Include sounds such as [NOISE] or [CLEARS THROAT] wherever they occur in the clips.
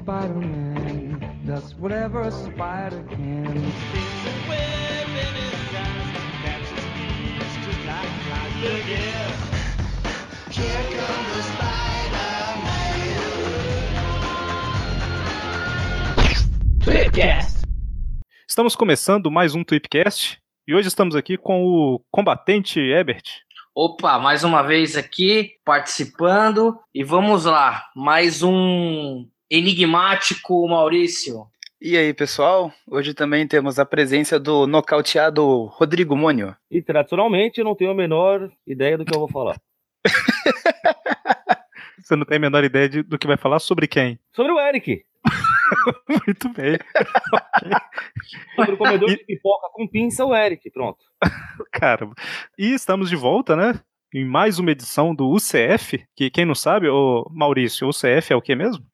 Spider-Man does whatever a spider can. Tweepcast. Estamos começando mais um Tweepcast e hoje estamos aqui com o combatente Ebert. Opa, mais uma vez aqui participando e vamos lá, mais um enigmático Maurício. E aí, pessoal? Hoje também temos a presença do nocauteado Rodrigo Mônio. E tradicionalmente eu não tenho a menor ideia do que eu vou falar. [LAUGHS] Você não tem a menor ideia de- do que vai falar sobre quem? Sobre o Eric. [LAUGHS] Muito bem. [LAUGHS] Sobre o comedor de pipoca com pinça, o Eric. Pronto. Caramba. E estamos de volta, né? Em mais uma edição do UCF, que quem não sabe, o Maurício, o UCF é o que mesmo?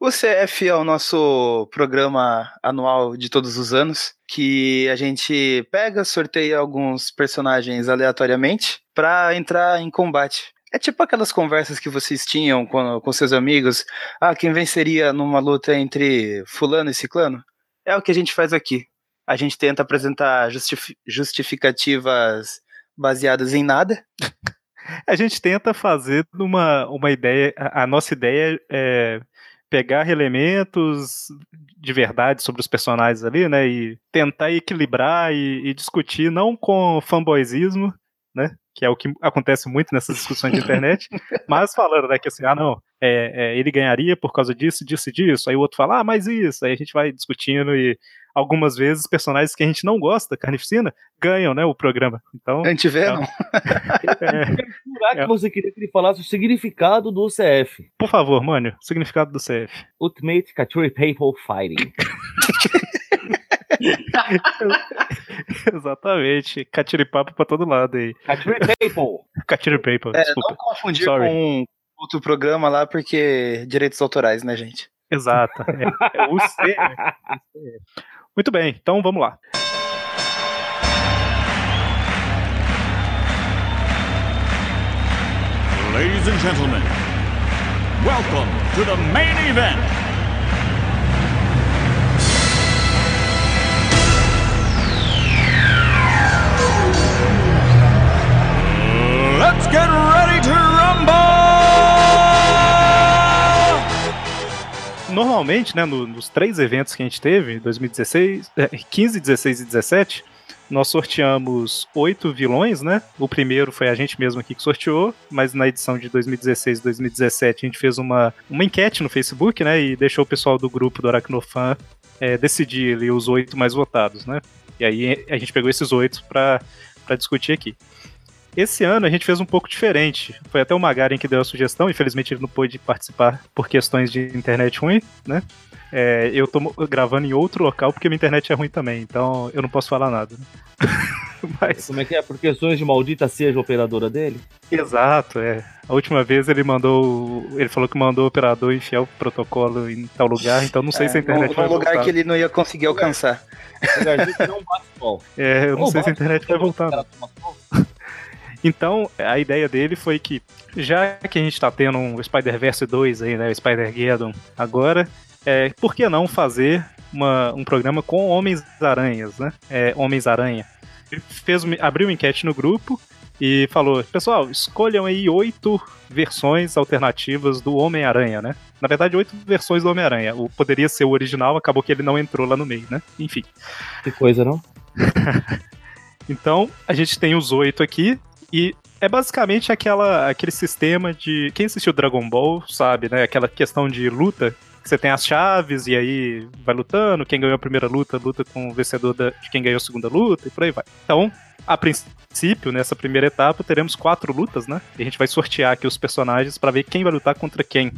O CF é o nosso programa anual de todos os anos, que a gente pega, sorteia alguns personagens aleatoriamente para entrar em combate. É tipo aquelas conversas que vocês tinham com, com seus amigos. Ah, quem venceria numa luta entre fulano e ciclano? É o que a gente faz aqui. A gente tenta apresentar justifi- justificativas baseadas em nada. [LAUGHS] A gente tenta fazer uma, uma ideia. A, a nossa ideia é pegar elementos de verdade sobre os personagens ali, né? E tentar equilibrar e, e discutir, não com fanboyzismo, né? Que é o que acontece muito nessas discussões de internet, [LAUGHS] mas falando, né, que assim, ah, não, é, é, ele ganharia por causa disso, disso e disso. Aí o outro fala, ah, mas isso. Aí a gente vai discutindo e algumas vezes personagens que a gente não gosta, Carnificina, ganham, né, o programa. Então, Antivenom? é, É. que você queria que ele falasse o significado do CF. por favor, Mânio, significado do CF. Ultimate Couture People Fighting. [LAUGHS] Exatamente. Catiripapo pra todo lado aí. People. Catiripapo, É, desculpa. não confundir Sorry. com outro programa lá, porque direitos autorais, né, gente? Exato. É, é o C, né? [LAUGHS] Muito bem, então vamos lá. Ladies and gentlemen, welcome to the main event. Let's get ready Normalmente, né, no- nos três eventos que a gente teve, 2016, é, 15, 16 e 17, nós sorteamos oito vilões, né? O primeiro foi a gente mesmo aqui que sorteou, mas na edição de 2016 e 2017 a gente fez uma, uma enquete no Facebook, né? E deixou o pessoal do grupo do Aracnofan é, decidir ali os oito mais votados, né? E aí a gente pegou esses oito para discutir aqui. Esse ano a gente fez um pouco diferente. Foi até o Magaren que deu a sugestão, infelizmente ele não pôde participar por questões de internet ruim, né? É, eu tô gravando em outro local porque minha internet é ruim também, então eu não posso falar nada. né? [LAUGHS] Mas, Como é que é? Por questões de maldita seja a operadora dele? exato, é. A última vez ele mandou. Ele falou que mandou o operador enfiar o protocolo em tal lugar, então não sei se a internet num, vai num lugar voltar. que ele não ia conseguir alcançar. É, eu não Ou sei se a internet vai voltar. [LAUGHS] Então, a ideia dele foi que, já que a gente tá tendo um Spider-Verse 2 aí, né, o Spider-Geddon agora, é, por que não fazer uma- um programa com Homens-Aranhas, né? É, Homens-Aranha. Ele fez, abriu uma enquete no grupo e falou, pessoal, escolham aí oito versões alternativas do Homem-Aranha, né? Na verdade, oito versões do Homem-Aranha. O Poderia ser o original, acabou que ele não entrou lá no meio, né? Enfim. Que coisa, não? [LAUGHS] Então, a gente tem os oito aqui e é basicamente aquela, aquele sistema de. Quem assistiu Dragon Ball sabe, né? Aquela questão de luta. que Você tem as chaves e aí vai lutando. Quem ganhou a primeira luta, luta com o vencedor da- de quem ganhou a segunda luta e por aí vai. Então, a princípio, nessa primeira etapa, teremos quatro lutas, né? E a gente vai sortear aqui os personagens para ver quem vai lutar contra quem.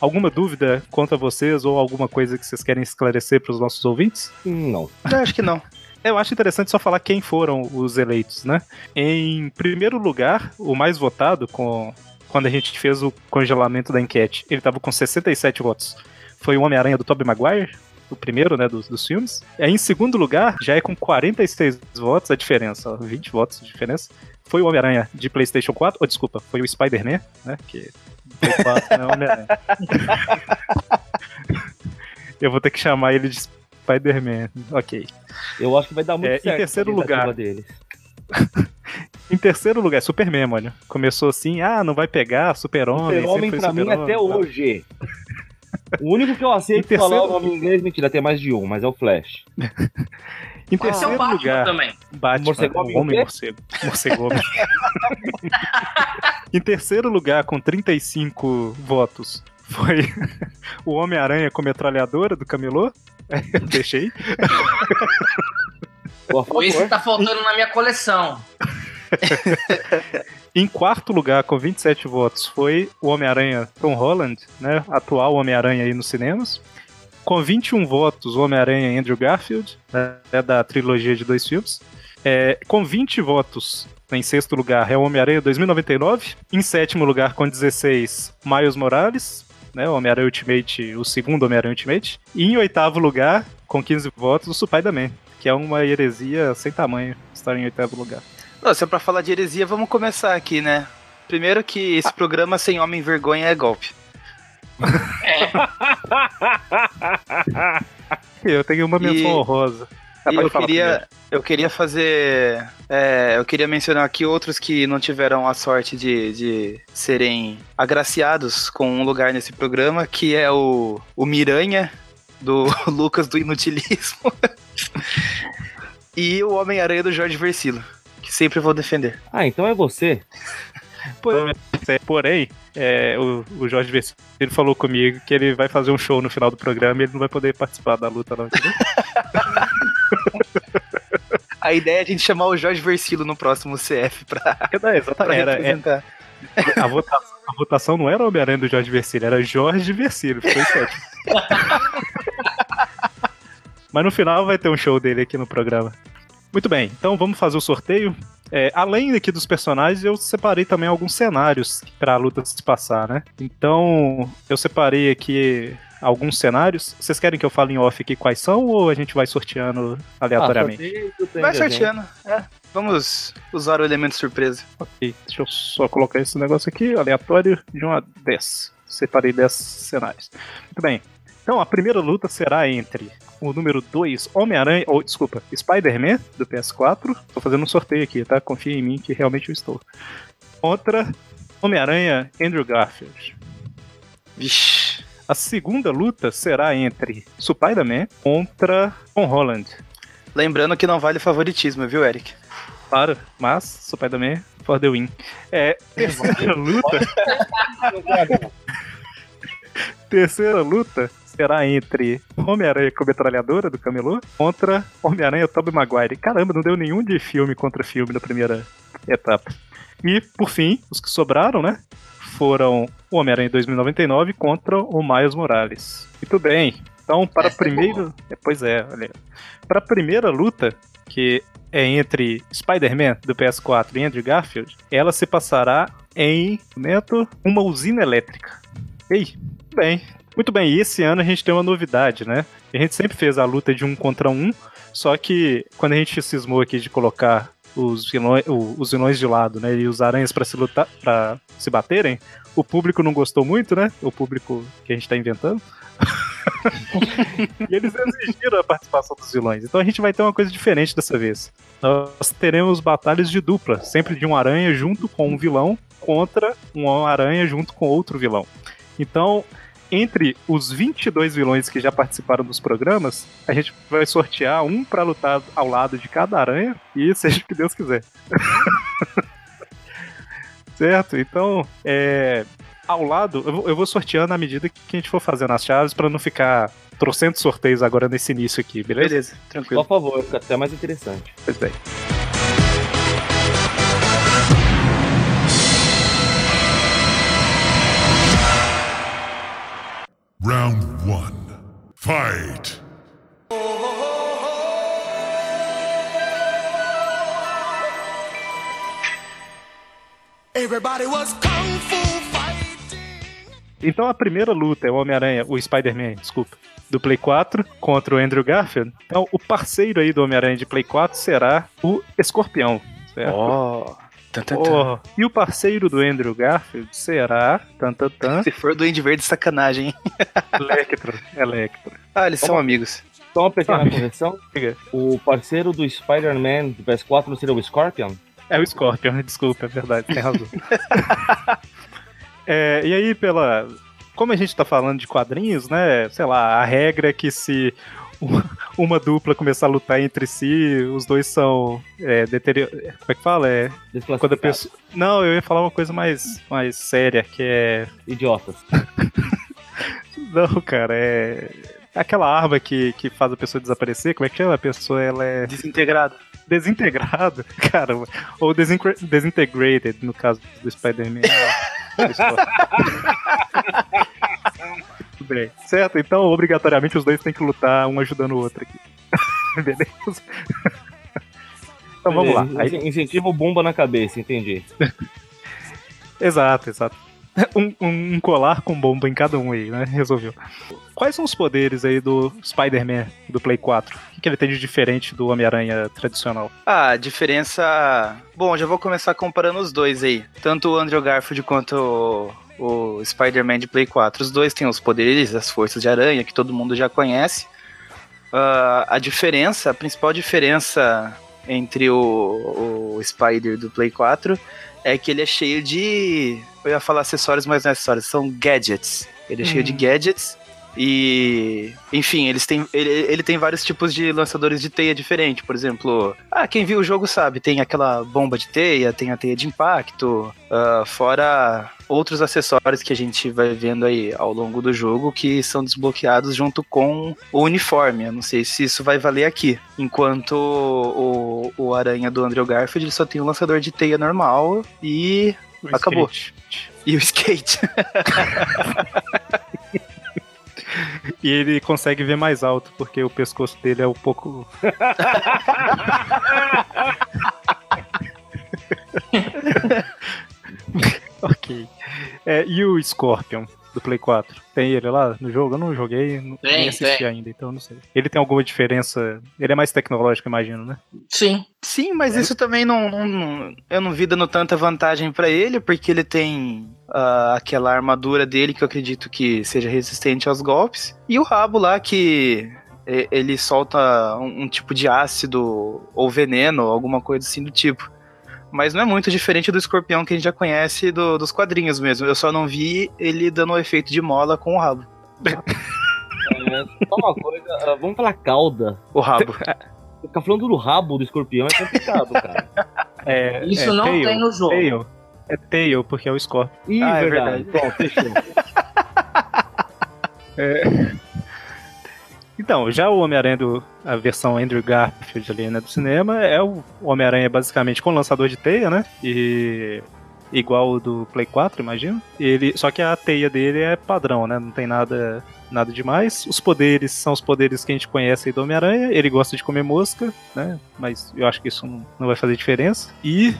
Alguma dúvida contra vocês ou alguma coisa que vocês querem esclarecer para os nossos ouvintes? Não. Eu acho que não. Eu acho interessante só falar quem foram os eleitos, né? Em primeiro lugar, o mais votado, com, quando a gente fez o congelamento da enquete, ele estava com 67 votos. Foi o Homem-Aranha do Tobey Maguire, o primeiro, né, dos, dos filmes. Aí, em segundo lugar, já é com 46 votos a diferença, ó, 20 votos de diferença. Foi o Homem-Aranha de PlayStation 4, ou desculpa, foi o Spider-Man, né? Que Play 4 não é Homem-Aranha. [LAUGHS] Eu vou ter que chamar ele de Spider-Man. Ok. Eu acho que vai dar muito É, em certo. a terceiro lugar. Deles. [LAUGHS] Em terceiro lugar, Superman, mano. Começou assim, ah, não vai pegar, Super-Homem. Super-Homem pra mim Super-Homem, até tal. hoje. O único que eu aceito [LAUGHS] Em terceiro- falar o nome em inglês, mentira, tem mais de um, mas é o Flash. [LAUGHS] Em o terceiro Batman lugar, também. Batman, Morcego Homem Homem? Morcego. Morcego Homem. em terceiro lugar, com 35 votos, foi [LAUGHS] o Homem-Aranha com metralhadora do Camelô. Eu deixei. Por favor. Esse tá faltando na minha coleção. [LAUGHS] Em quarto lugar, com 27 votos, foi o Homem-Aranha Tom Holland, né? Atual Homem-Aranha aí nos cinemas. Com 21 votos, o Homem-Aranha Andrew Garfield, né, é da trilogia de dois filmes. É, com 20 votos, em sexto lugar, é o Homem-Aranha 2099. Em sétimo lugar, com 16, Miles Morales, né? O Homem-Aranha Ultimate, o segundo Homem-Aranha Ultimate. E em oitavo lugar, com 15 votos, o Spider-Man, que é uma heresia sem tamanho estar em oitavo lugar. Nossa, pra falar de heresia, vamos começar aqui, né? Primeiro que esse programa sem homem vergonha é golpe. [LAUGHS] Eu tenho uma menção E- honrosa. Ah, E eu queria, eu queria fazer. é, eu queria mencionar aqui outros que não tiveram a sorte de, de serem agraciados com um lugar nesse programa, que é o, o Miranha, do [LAUGHS] Lucas do Inutilismo. [LAUGHS] e o Homem-Aranha do Jorge Versilo, que sempre vou defender. Ah, então é você. primeiro. Porém, é, o, o Jorge Versilo ele falou comigo que ele vai fazer um show no final do programa e ele não vai poder participar da luta, não. entendeu? [LAUGHS] [LAUGHS] A ideia é a gente chamar o Jorge Versilo no próximo CF pra, É, pra exatamente. Era, é, representar. a, votação, a votação não era o Homem-Aranha do Jorge Versilo, era Jorge Versilo. Ficou em sétimo. [LAUGHS] Mas no final vai ter um show dele aqui no programa. Muito bem, então vamos fazer o sorteio. É, além aqui dos personagens, eu separei também alguns cenários para a luta se passar, né? Então, eu separei aqui alguns cenários. Vocês querem que eu fale em off aqui quais são ou a gente vai sorteando aleatoriamente? Ah, Vai sorteando. É, vamos usar o elemento surpresa. Ok, deixa eu só colocar esse negócio aqui, aleatório, de 1 a 10. Separei 10 cenários. Muito bem. Então, a primeira luta será entre o número 2, Homem-Aranha, ou desculpa, Spider-Man, do PS4. Tô fazendo um sorteio aqui, tá? Confia em mim que realmente eu estou. Contra Homem-Aranha Andrew Garfield. Vixe. A segunda luta será entre Spider-Man contra Tom Holland. Lembrando que não vale favoritismo, viu, Eric? Claro, mas Spider-Man for the win. É, [LAUGHS] terceira luta. terceira luta será entre Homem-Aranha com metralhadora do Camelô contra Homem-Aranha Tobey Maguire. Caramba, não deu nenhum de filme contra filme na primeira etapa. E, por fim, os que sobraram, né? Foram o Homem-Aranha 2099 contra o Miles Morales. Muito bem. Então, para a Essa é primeira. é, pois é, olha. Para a primeira luta, que é entre Spider-Man do PS4 e Andrew Garfield, ela se passará em momento, uma usina elétrica. Ei, muito bem. Muito bem, e esse ano a gente tem uma novidade, né? A gente sempre fez a luta de um contra um, só que quando a gente cismou aqui de colocar os vilões, os vilões de lado, né, e os aranhas para se lutar, para se baterem, o público não gostou muito, né? O público que a gente tá inventando. [LAUGHS] e eles exigiram a participação dos vilões. Então a gente vai ter uma coisa diferente dessa vez. Nós teremos batalhas de dupla, sempre de um aranha junto com um vilão contra um aranha junto com outro vilão. Então, entre os 22 vilões que já participaram dos programas, a gente vai sortear um para lutar ao lado de cada aranha e seja o que Deus quiser. [LAUGHS] certo? Então, é, ao lado, eu vou, eu vou sorteando à medida que a gente for fazendo as chaves para não ficar trocentos sorteios agora nesse início aqui, beleza? Beleza, Por tranquilo. favor, fica até mais interessante. Pois bem. Round one. Fight. Everybody was kung fu fighting. Então a primeira luta é o Homem-Aranha, o Spider-Man, desculpa, do Play 4 contra o Andrew Garfield. Então o parceiro aí do Homem-Aranha de Play 4 será o Escorpião. Certo? Ó. Oh, e o parceiro do Andrew Garfield será. Tan, tan, tan, Se for Duende Verde, sacanagem, hein? Electro. Electro. Ah, eles são amigos. Só uma pequena Ah. correção. Diga. O parceiro do Spider-Man do PS4 não seria o Scorpion? É o Scorpion, desculpa, é verdade, tem razão. [LAUGHS] É, e aí, pela. Como a gente tá falando de quadrinhos, né? Sei lá, a regra é que se [LAUGHS] uma, dupla começar a lutar entre si, os dois são. É, deterior... Como é que fala? É. Quando a pessoa. Não, eu ia falar uma coisa mais, mais séria, que é. Idiotas. [LAUGHS] Não, cara, é. Aquela arma que, que faz a pessoa desaparecer, como é que chama? A pessoa ela é Desintegrado. desintegrada, [LAUGHS] cara, ou desintegrated, no caso do Spider-Man. Bem. Certo, então obrigatoriamente os dois têm que lutar, um ajudando o outro aqui. [LAUGHS] Beleza? Então vamos lá. Aí- Incentivo bomba na cabeça, entendi. [LAUGHS] exato, exato. Um, um- um colar com bomba em cada um aí, né? Resolveu. Quais são os poderes aí do Spider-Man do Play 4? O que, que ele tem de diferente do Homem-Aranha tradicional? Ah, a diferença. Bom, já vou começar comparando os dois aí. Tanto o Andrew Garfield quanto o, Spider-Man de Play 4. Os dois têm os poderes, as forças de aranha, que todo mundo já conhece. Ah, a diferença, a principal diferença entre o, o Spider do Play 4 é que ele é cheio de. Eu ia falar acessórios, mas não é acessórios, são gadgets. Ele é cheio de gadgets. E, enfim, eles têm, ele, ele tem vários tipos de lançadores de teia diferente. Por exemplo, ah, quem viu o jogo sabe, tem aquela bomba de teia, tem a teia de impacto, ah, fora outros acessórios que a gente vai vendo aí ao longo do jogo que são desbloqueados junto com o uniforme. Eu não sei se isso vai valer aqui. Enquanto o, o Aranha do Andrew Garfield ele só tem um lançador de teia normal e O Acabou. skate. e o skate. [LAUGHS] E ele consegue ver mais alto, porque o pescoço dele é um pouco. [LAUGHS] [LAUGHS] ok. É, e o Scorpion do Play 4? Tem ele lá no jogo? Eu não joguei, não- Tem, nem assisti tem. ainda, então não sei. Ele tem alguma diferença? Ele é mais tecnológico, imagino, né? Sim. Sim, mas isso também não, não- não- Eu não vi dando tanta vantagem pra ele, porque ele tem ah, aquela armadura dele que eu acredito que seja resistente aos golpes. E o rabo lá que. Ele solta um, um tipo de ácido ou veneno, alguma coisa assim do tipo. Mas não é muito diferente do escorpião que a gente já conhece do- dos quadrinhos mesmo. Eu só não vi ele dando o efeito de mola com o rabo. É, só uma coisa, ah, vamos falar cauda. O rabo. Ficar falando do rabo do escorpião é complicado, [LAUGHS] cara. É, Isso é não Tail, tem no jogo. Tail. É Tail, porque é o Scorpion. Ih, Ah, é verdade. Pronto, fechou. [LAUGHS] Então, já o Homem-Aranha, a versão Andrew Garfield ali, né, do cinema, é o Homem-Aranha basicamente com lançador de teia, né? E igual o do Play 4, imagino. Ele, só que a teia dele é padrão, né? Não tem nada nada demais. Os poderes são os poderes que a gente conhece aí do Homem-Aranha. Ele gosta de comer mosca, né? Mas eu acho que isso não, não vai fazer diferença. E,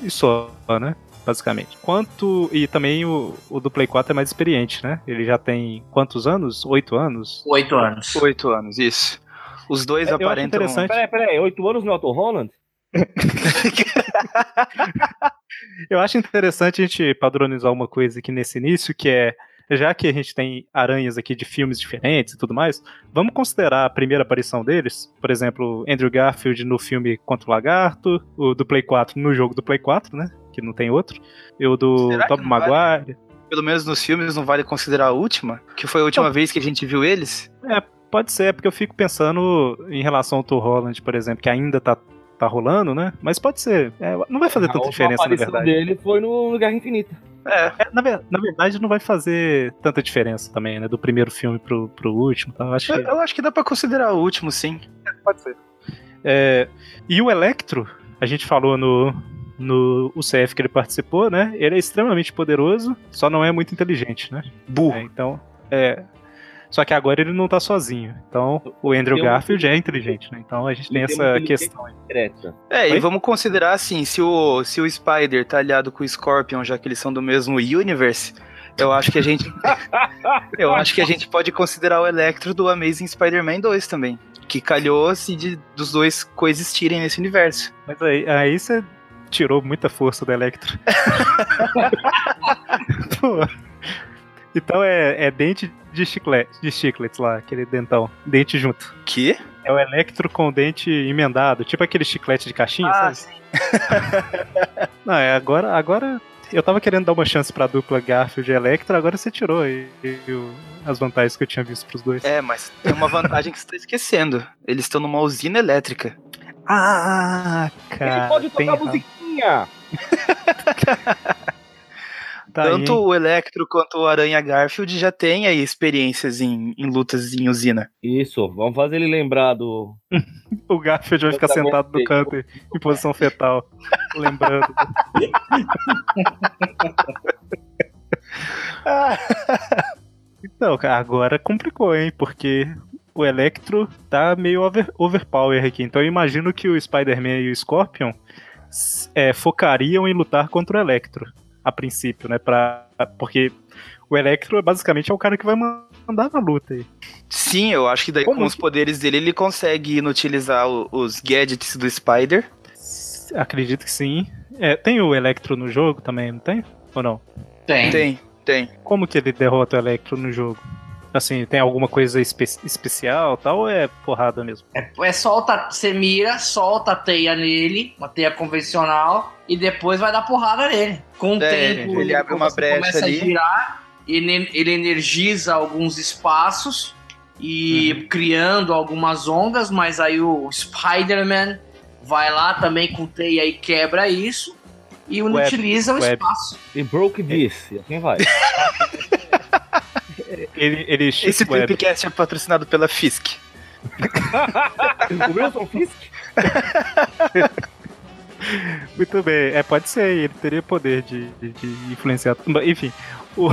e só, né? Basicamente. Quanto. E também o, o do Play 4 é mais experiente, né? Ele já tem quantos anos? Oito anos? Oito anos. Oito anos, isso. Os dois É, aparentam. interessante. Peraí, peraí, oito anos no Auto Holland? [LAUGHS] Eu acho interessante a gente padronizar uma coisa aqui nesse início, que é, já que a gente tem aranhas aqui de filmes diferentes e tudo mais, vamos considerar a primeira aparição deles, por exemplo, Andrew Garfield no filme Contra o Lagarto, o do Play 4 no jogo do Play 4, né, que não tem outro, e o do Será Tobey não vale? Maguire. Pelo menos nos filmes não vale considerar a última, que foi a última Não. vez que a gente viu eles. Pode ser, é porque eu fico pensando em relação ao Tom Holland, por exemplo, que ainda tá, tá rolando, né, mas pode ser, É, não vai fazer A tanta diferença, na verdade. dele foi no, Guerra Infinita. É, É, na, na verdade, não vai fazer tanta diferença também, né? Do primeiro filme pro, pro último. Então, eu acho eu, que eu acho que dá pra considerar o último, sim. pode ser. É, e o Electro, a gente falou no, no UCF que ele participou, né? Ele é extremamente poderoso, só não é muito inteligente, né? Burro. É, então, é. Só que agora ele não tá sozinho. Então, o Andrew Tem um- Garfield é inteligente, né? Então a gente tem tem essa questão. Secreta. É, e vamos considerar assim, se o, se o Spider tá aliado com o Scorpion, já que eles são do mesmo universe, eu acho que a gente. [LAUGHS] eu acho que a gente pode considerar o Electro do Amazing Spider-Man 2 também. Que calhou-se de, dos dois coexistirem nesse universo. Mas aí, aí você tirou muita força do Electro. [LAUGHS] Pô. Então é, é dente de chiclete, de chicletes lá, aquele dentão. Dente junto. Que? É o Electro com dente emendado, tipo aquele chiclete de caixinha, Ah, sabe? Não, é agora, agora eu tava querendo dar uma chance pra dupla Garfield e Electro, agora você tirou aí o- as vantagens que eu tinha visto pros dois. É, mas tem uma vantagem que você tá esquecendo. Eles estão numa usina elétrica. Ah, cara. Ele pode tem tocar razão. musiquinha. [LAUGHS] Tá aí, Tanto hein? o Electro quanto o Aranha Garfield já tem aí experiências em, em lutas em usina. Isso, vamos fazer ele lembrar do. [LAUGHS] o Garfield vai ficar sentado no canto em posição fetal, [LAUGHS] lembrando. Então, cara, agora complicou, hein? Porque o Electro tá meio over, overpower aqui. Então eu imagino que o Spider-Man e o Scorpion é, focariam em lutar contra o Electro, a princípio, né? Pra, porque o Electro basicamente é o cara que vai mandar na luta aí. Sim, eu acho que daí Como com os poderes dele ele consegue inutilizar os gadgets do Spider. Acredito que sim. É, tem o Electro no jogo também, não tem? Ou não? Tem. Tem, tem. Como que ele derrota o Electro no jogo? Assim, tem alguma coisa espe- especial tal ou é porrada mesmo? É solta, você mira, solta a teia nele, uma teia convencional, e depois vai dar porrada nele. Com o É, tempo, ele abre uma brecha começa ali. a girar, ele, ele energiza alguns espaços e Uhum. criando algumas ondas, mas aí o Spider-Man vai lá também com teia e quebra isso e Web, utiliza o web. espaço. E broke this. E assim vai. [LAUGHS] Ele, ele Esse. Tripcast é patrocinado pela Fisk. [LAUGHS] o Wilson Fisk? [LAUGHS] Muito bem, é, pode ser, ele teria poder de, de, de influenciar. Enfim. o-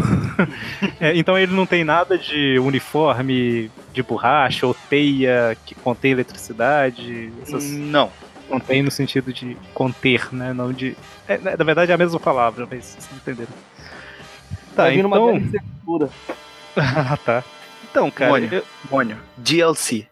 [LAUGHS] É, então ele não tem nada de uniforme de borracha ou teia que contém eletricidade. Essas, Não. Contém no sentido de conter, né? Não de. é, na verdade é a mesma palavra, mas vocês entenderam. Tá, Vai vir uma então. Futura. [LAUGHS] ah, tá. Então, cara. Mônio. eu- Mônio. DLC.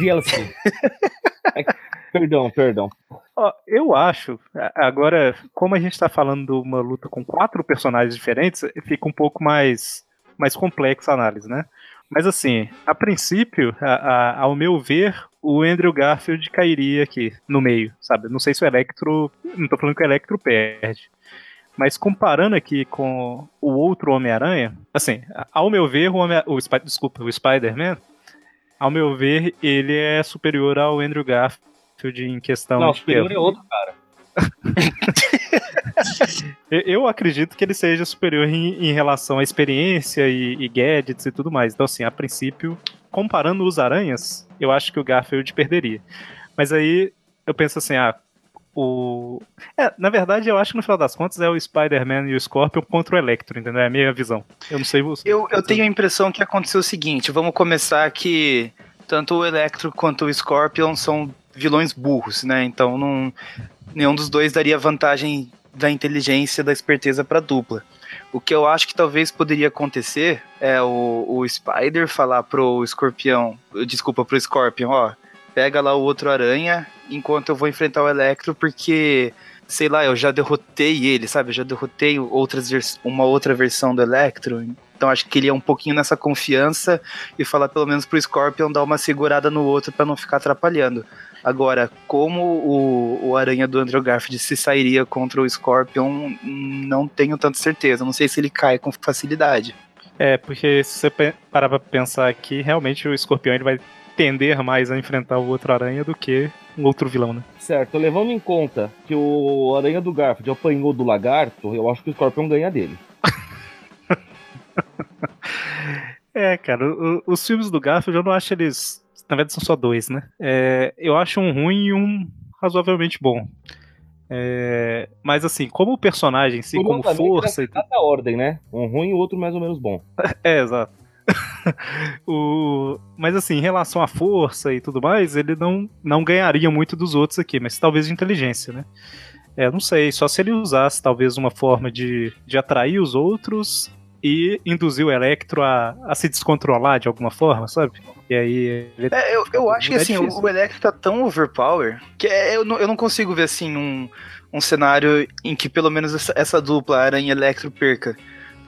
DLC. [LAUGHS] Perdão, perdão. Ó, eu acho, agora, como a gente tá falando de uma luta com quatro personagens diferentes, fica um pouco mais, mais complexa a análise, né? Mas assim, a princípio, a- a- ao meu ver, o Andrew Garfield cairia aqui no meio, sabe? Não sei se o Electro. Não tô falando que o Electro perde. Mas comparando aqui com o outro Homem-Aranha, assim, ao meu ver, o, Homem o, desculpa, o Spider-Man, ao meu ver, ele é superior ao Andrew Garfield em questão Não, de superior é outro cara. [LAUGHS] Eu- Eu acredito que ele seja superior em, em relação à experiência e, e gadgets e tudo mais. Então, assim, a princípio, comparando os aranhas, eu acho que o Garfield perderia. Mas aí eu penso assim, ah, o. É, na verdade, eu acho que no final das contas é o Spider-Man e o Scorpion contra o Electro, entendeu? É a minha visão. Eu não sei você. Eu, eu tenho a impressão que aconteceu o seguinte: vamos começar que tanto o Electro quanto o Scorpion são vilões burros, né? Então não, nenhum dos dois daria vantagem da inteligência, da esperteza pra dupla. O que eu acho que talvez poderia acontecer é o, o Spider falar pro Escorpião, desculpa, pro Scorpion, ó, pega lá o outro aranha enquanto eu vou enfrentar o Electro, porque sei lá, eu já derrotei ele, sabe? Eu já derrotei outras uma outra versão do Electro. Então acho que ele é um pouquinho nessa confiança e falar pelo menos pro Scorpion dar uma segurada no outro pra não ficar atrapalhando. Agora, como o, o Aranha do Andrew Garfield se sairia contra o Scorpion, não tenho tanta certeza. Não sei se ele cai com facilidade. É, porque se você parar pra pensar aqui, realmente o Escorpião ele vai tender mais a enfrentar o outro aranha do que um outro vilão, né? Certo, levando em conta que o Aranha do Garfield apanhou do lagarto, eu acho que o Scorpion ganha dele. [LAUGHS] É, cara, o- os filmes do Garfield eu não acho eles. Na verdade, são só dois, né? É, eu acho um ruim e um razoavelmente bom. É, mas assim, como personagem em si, como força e exata ordem, né? Um ruim e o outro mais ou menos bom. [LAUGHS] É, exato. [LAUGHS] O- Mas assim, em relação à força e tudo mais, ele não, não ganharia muito dos outros aqui, mas talvez de inteligência, né? É, não sei, só se ele usasse talvez uma forma de, de atrair os outros e induzir o Electro a, a se descontrolar de alguma forma, sabe? E aí. É, eu, eu acho que assim, o, difícil. o Electro tá tão overpower que é- eu, não, eu não consigo ver assim um, um cenário em que pelo menos essa, essa dupla Aranha e Electro perca.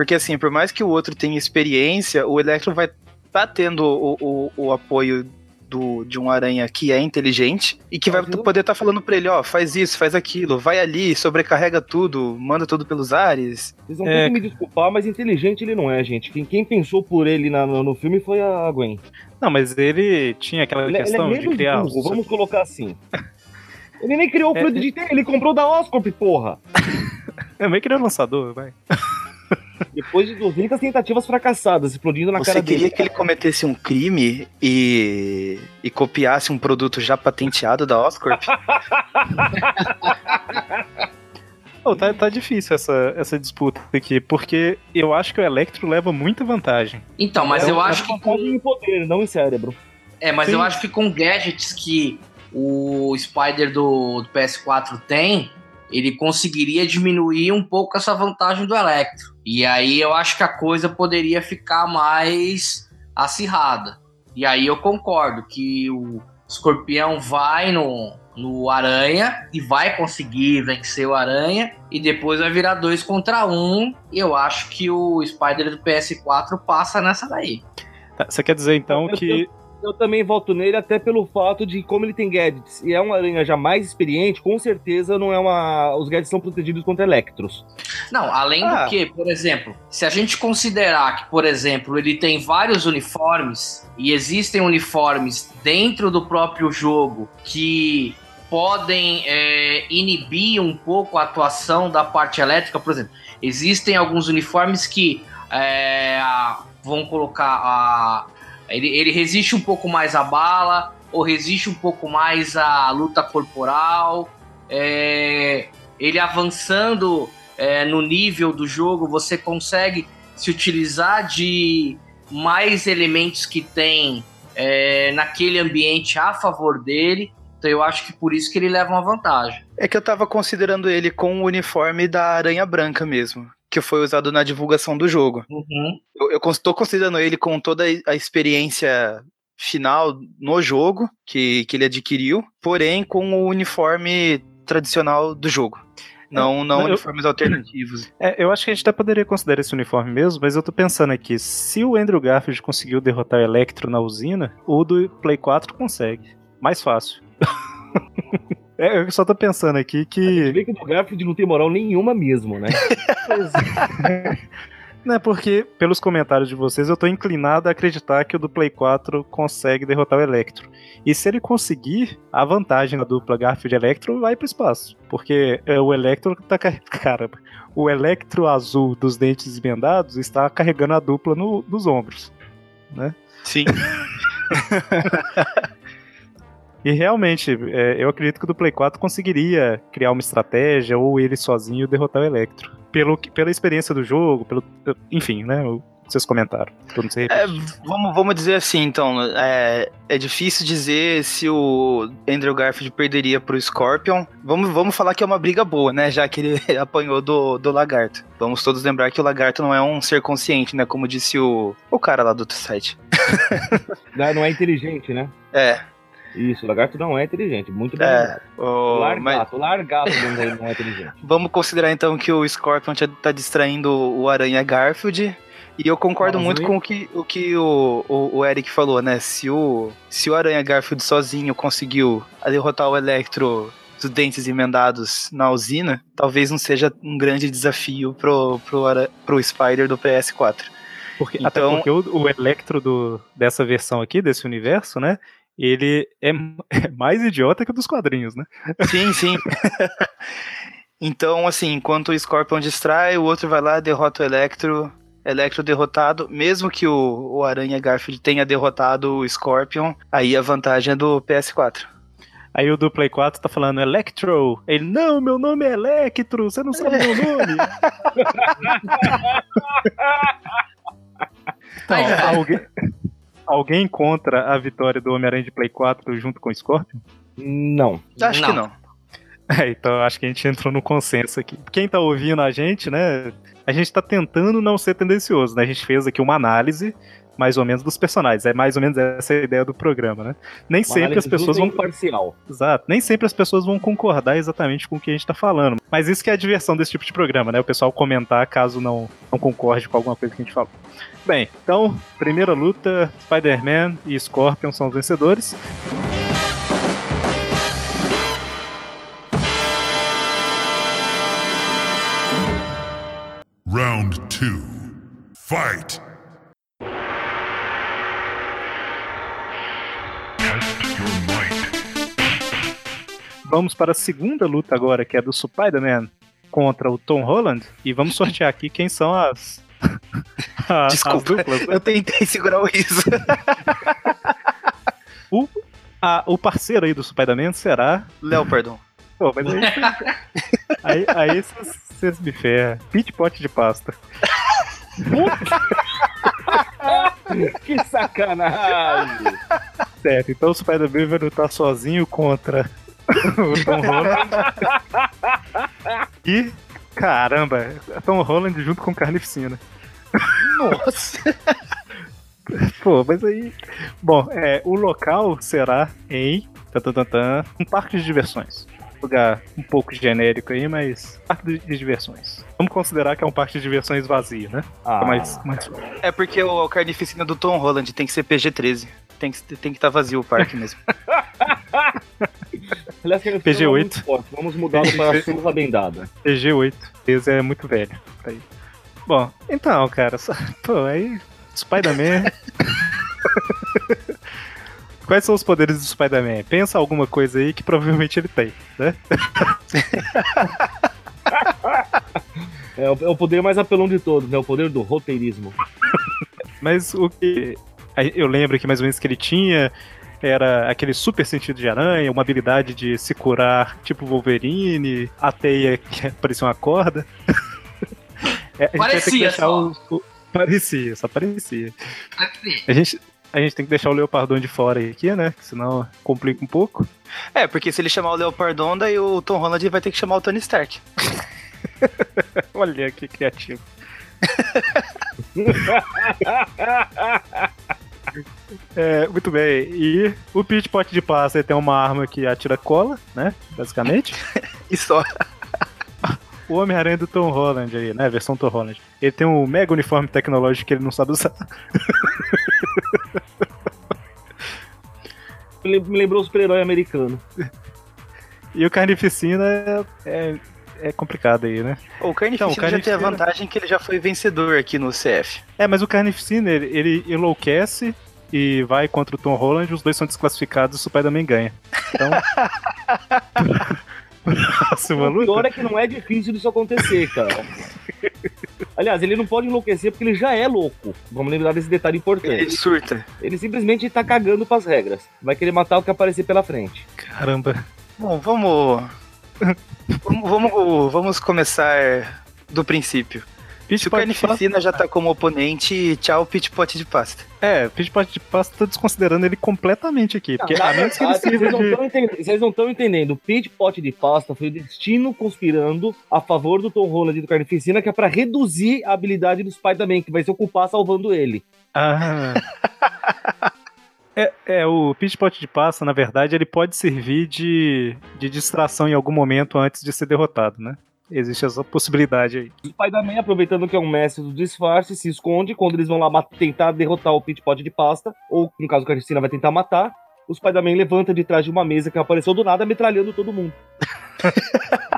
Porque assim, por mais que o outro tenha experiência, o Electro vai tá tendo o, o, o apoio do, de um aranha que é inteligente e que vai eu- poder estar falando pra ele, ó, faz isso, faz aquilo, vai ali, sobrecarrega tudo, manda tudo pelos ares. Vocês vão É. ter que me desculpar, mas inteligente ele não é, gente. Quem, quem pensou por ele na- no, no filme foi a Gwen. Não, mas ele tinha aquela Ele, ele é questão de menos criar. burro, os- vamos colocar assim. [LAUGHS] Ele nem criou o É, fluido de T, ele comprou da Oscorp, porra. [LAUGHS] É meio que ele é lançador, vai. Depois de 200 tentativas fracassadas, explodindo na Você cara queria dele. que ele cometesse um crime e, e copiasse um produto já patenteado da Oscorp? [LAUGHS] Pô, tá, tá difícil essa, essa disputa aqui, porque eu acho que o Electro leva muita vantagem. Então, mas É eu um- acho que com em poder, não em cérebro. É, mas Sim. eu acho que com gadgets que o Spider do, do PS4 tem, ele conseguiria diminuir um pouco essa vantagem do Electro. E aí eu acho que a coisa poderia ficar mais acirrada. E aí eu concordo que o Escorpião vai no, no Aranha e vai conseguir vencer o Aranha e depois vai virar dois contra um. E eu acho que o Spider do PS4 passa nessa daí. Tá, Você quer dizer então que. Eu também voto nele até pelo fato de como ele tem gadgets e é um aranha já mais experiente, com certeza não é uma. Os gadgets são protegidos contra Electros. Não, além Ah. do que, por exemplo, se a gente considerar que, por exemplo, ele tem vários uniformes e existem uniformes dentro do próprio jogo que podem é, inibir um pouco a atuação da parte elétrica, por exemplo, existem alguns uniformes que é, vão colocar a ele, ele resiste um pouco mais à bala ou resiste um pouco mais à luta corporal. é, ele avançando é, no nível do jogo, você consegue se utilizar de mais elementos que tem é, naquele ambiente a favor dele. Então eu acho que por isso que ele leva uma vantagem. É que eu tava considerando ele com o uniforme da Aranha Branca mesmo, que foi usado na divulgação do jogo. Uhum. Eu, tô considerando ele com toda a experiência final no jogo que, que ele adquiriu, porém com o uniforme tradicional do jogo. Não, não eu- uniformes alternativos. [CLEARS THROAT] É, eu acho que a gente até poderia considerar esse uniforme mesmo, mas eu tô pensando aqui, se o Andrew Garfield conseguiu derrotar o Electro na usina, o do Play 4 consegue. Mais fácil. [LAUGHS] É, eu só tô pensando aqui Você que. vê que o do Garfield não tem moral nenhuma mesmo, né? [LAUGHS] Não é porque, pelos comentários de vocês, eu tô inclinado a acreditar que o do Play 4 consegue derrotar o Electro. E se ele conseguir, a vantagem da dupla Garfield e Electro vai pro espaço. Porque é, o Electro tá. car- [LAUGHS] Caramba. O Electro azul dos dentes emendados está carregando a dupla no- nos ombros. Sim. [LAUGHS] E realmente, é, eu acredito que o do Play 4 conseguiria criar uma estratégia ou ele sozinho derrotar o Electro. Pelo, que- pela experiência do jogo, pelo. Enfim, né? O que vocês comentaram. É, vamos, vamos dizer assim, então. É, é difícil dizer se o Andrew Garfield perderia pro Scorpion. Vamos, vamos falar que é uma briga boa, né? Já que ele [LAUGHS] apanhou do, do lagarto. Vamos todos lembrar que o lagarto não é um ser consciente, né? Como disse o, o cara lá do outro site. [LAUGHS] Não não é inteligente, né? É. Isso, o lagarto não é inteligente. Muito bem. É. O, O mas largato, largato não é inteligente. [LAUGHS] vamos considerar então que o Scorpion tá- distraindo o Aranha Garfield. E eu concordo Mas muito com o que o, que o, o, o Eric falou, né? Se o, se o Aranha Garfield sozinho conseguiu derrotar o Electro dos dentes emendados na usina, talvez não seja um grande desafio pro, pro, pro Spider do PS4. Porque, Então- Até porque o, o Electro do, dessa versão aqui, desse universo, né? Ele é, [LAUGHS] é mais idiota que o dos quadrinhos, né? Sim, sim. [LAUGHS] então, assim, enquanto o Scorpion distrai, o outro vai lá, derrota o Electro. Electro derrotado, mesmo que o, o Aranha Garfield tenha derrotado o Scorpion, aí a vantagem é do PS4. Aí o do Play 4 tá falando Electro. Ele, não, meu nome é Electro, você não sabe meu nome. [LAUGHS] então, alguém, alguém contra a vitória do Homem-Aranha de Play 4 junto com o Scorpion? Não. Acho que não. [LAUGHS] É, então acho que a gente entrou no consenso aqui. Quem tá ouvindo a gente, né? A gente tá tentando não ser tendencioso, né? A gente fez aqui uma análise mais ou menos, dos personagens. É mais ou menos essa a ideia do programa, né? Nem Uma sempre as pessoas vão. imparcial. Exato. Nem sempre as pessoas vão concordar exatamente com o que a gente tá falando. Mas isso que é a diversão desse tipo de programa, né? O pessoal comentar caso não, não concorde com alguma coisa que a gente falou. Bem, então, primeira luta, Spider-Man e Scorpion são os vencedores. Round two. Fight! Vamos para a segunda luta agora, que é do Spider-Man contra o Tom Holland. E vamos sortear aqui quem são as. [LAUGHS] as Desculpa, duplas, né? eu tentei segurar o riso. [LAUGHS] o, a- o parceiro aí do Spider-Man será. Léo, perdão. Pô, mas aí. aí vocês me ferram. Pit pote de pasta. [LAUGHS] Que sacanagem! Certo, então o Spider-Man vai lutar sozinho contra o Tom Holland. [LAUGHS] e, caramba, Tom Holland junto com Carnificina. Nossa. [LAUGHS] Pô, mas aí. Bom, é, o local será em. tan, tan, tan, tan, um parque de diversões. Lugar um pouco genérico aí, mas. Parque de, de diversões. Vamos considerar que é um parque de diversões vazio, né? Ah, mais, mais... É porque o carnificina do Tom Holland tem que ser PG-13. Tem que tem que estar vazio o parque mesmo. [LAUGHS] aliás, que ele PG-8. é. Vamos mudá-lo para a surra bendada. PG-8. Esse é muito velho. isso. Bom, então, cara, só- [LAUGHS] pô, aí. Spider-Man. [LAUGHS] Quais são os poderes do Spider-Man? Pensa alguma coisa aí que provavelmente ele tem, né? É, o- é o poder mais apelão de todos, né? O poder do roteirismo. Mas o que aí eu lembro que mais ou menos que ele tinha era aquele super sentido de aranha, uma habilidade de se curar, tipo Wolverine, a teia que [LAUGHS] parecia uma corda. [LAUGHS] É, a gente vai ter que Parecia deixar só. o- o- Parecia, só parecia. A gente, a gente tem que deixar o Leopardon de fora aqui, né? Senão complica um pouco. É, porque se ele chamar o Leopardon, daí o Tom Holland vai ter que chamar o Tony Stark. [LAUGHS] Olha que criativo. É, muito bem. E o Pit Pot de Passa ele tem uma arma que atira cola, né? Basicamente. [LAUGHS] E só. o Homem-Aranha do Tom Holland aí, né? Versão Tom Holland. Ele tem um mega uniforme tecnológico que ele não sabe usar. [LAUGHS] Me me lembrou o super-herói americano. E o Carnificina é, é, é complicado aí, né? O Carnificina Então, o já tem a Carnificina- vantagem que ele já foi vencedor aqui no CF. É, mas o Carnificina, ele, ele enlouquece e vai contra o Tom Holland, os dois são desclassificados e o Spider-Man ganha. Então. Próxima O pior luta. é que não é difícil disso acontecer, cara. Aliás, ele não pode enlouquecer porque ele já é louco. Vamos lembrar desse detalhe Ele importante. surta. Ele simplesmente tá cagando pras regras. Vai querer matar o que aparecer pela frente. Caramba. Bom, vamos. Vamos, vamos, vamos começar do princípio. Pit Se o. Carnificina já tá como oponente, tchau, Pit Pot de Pasta. É, Pit Pot de Pasta tá desconsiderando ele completamente aqui. Porque a menos que ele não de. vocês não estão entendendo. O Pit Pot de Pasta foi o destino conspirando a favor do Tom Holland e do Carnificina, que é pra reduzir a habilidade do Spider-Man, que vai se ocupar salvando ele. Ah. [LAUGHS] É, é, o Pit Pot de Pasta, na verdade, ele pode servir de, de distração em algum momento antes de ser derrotado, né? Existe essa possibilidade aí. O Spider-Man, aproveitando que é um mestre do disfarce, se esconde. Quando eles vão lá tentar derrotar o Pit Pot de Pasta, ou no caso o Carnificina vai tentar matar, o Spider-Man levanta de trás de uma mesa que apareceu do nada, metralhando todo mundo. [LAUGHS]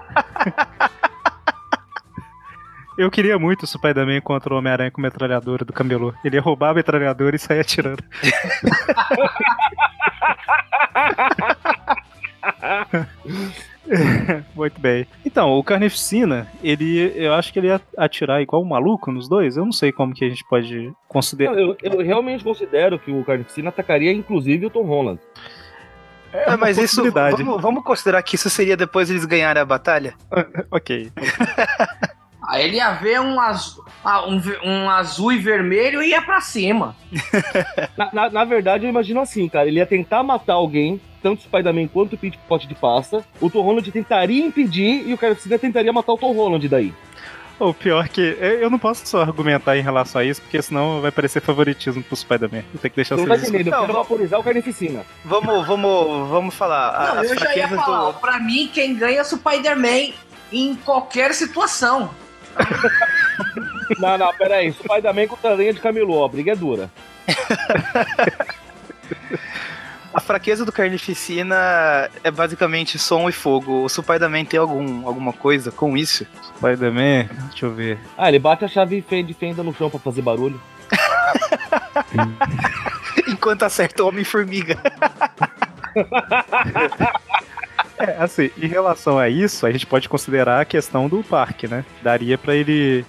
Eu queria muito o Spider-Man contra o Homem-Aranha com metralhadora do camelô. Ele ia roubar a metralhadora e sair atirando. [LAUGHS] Muito bem. Então, o Carnificina, ele, eu acho que ele ia atirar igual um maluco nos dois. Eu não sei como que a gente pode considerar. Eu, eu realmente considero que o Carnificina atacaria inclusive o Tom Holland. É uma mas isso. Vamos, vamos considerar que isso seria depois eles ganharem a batalha? [LAUGHS] Ok. [LAUGHS] Aí ele ia ver um azul, ah, um, um azul e vermelho e ia pra cima. [LAUGHS] Na, na- na verdade, eu imagino assim, cara. Ele ia tentar matar alguém, tanto o Spider-Man quanto o Pit Pot de Pasta. O Tom Holland tentaria impedir e o Carnificina tentaria matar o Tom Holland daí. O pior que eu não posso só argumentar em relação a isso, porque senão vai parecer favoritismo pro Spider-Man. Eu tenho que deixar Não tá entendendo, eu Não, quero vamos- vaporizar o carnificina. Vamos, vamos, vamos falar. Não, as eu já ia falar, do. pra mim, quem ganha é o Spider-Man em qualquer situação. [LAUGHS] Não, não, pera aí. Spider-Man contra a lenha de Camilô, a briga é dura. [LAUGHS] A fraqueza do Carnificina é basicamente som e fogo. O Spider-Man tem algum, alguma coisa com isso? Spider-Man, deixa eu ver. Ah, ele bate a chave de fenda no chão pra fazer barulho. [LAUGHS] Enquanto acerta o Homem-Formiga. É, assim, em relação a isso, a gente pode considerar a questão do parque, né? Daria pra ele.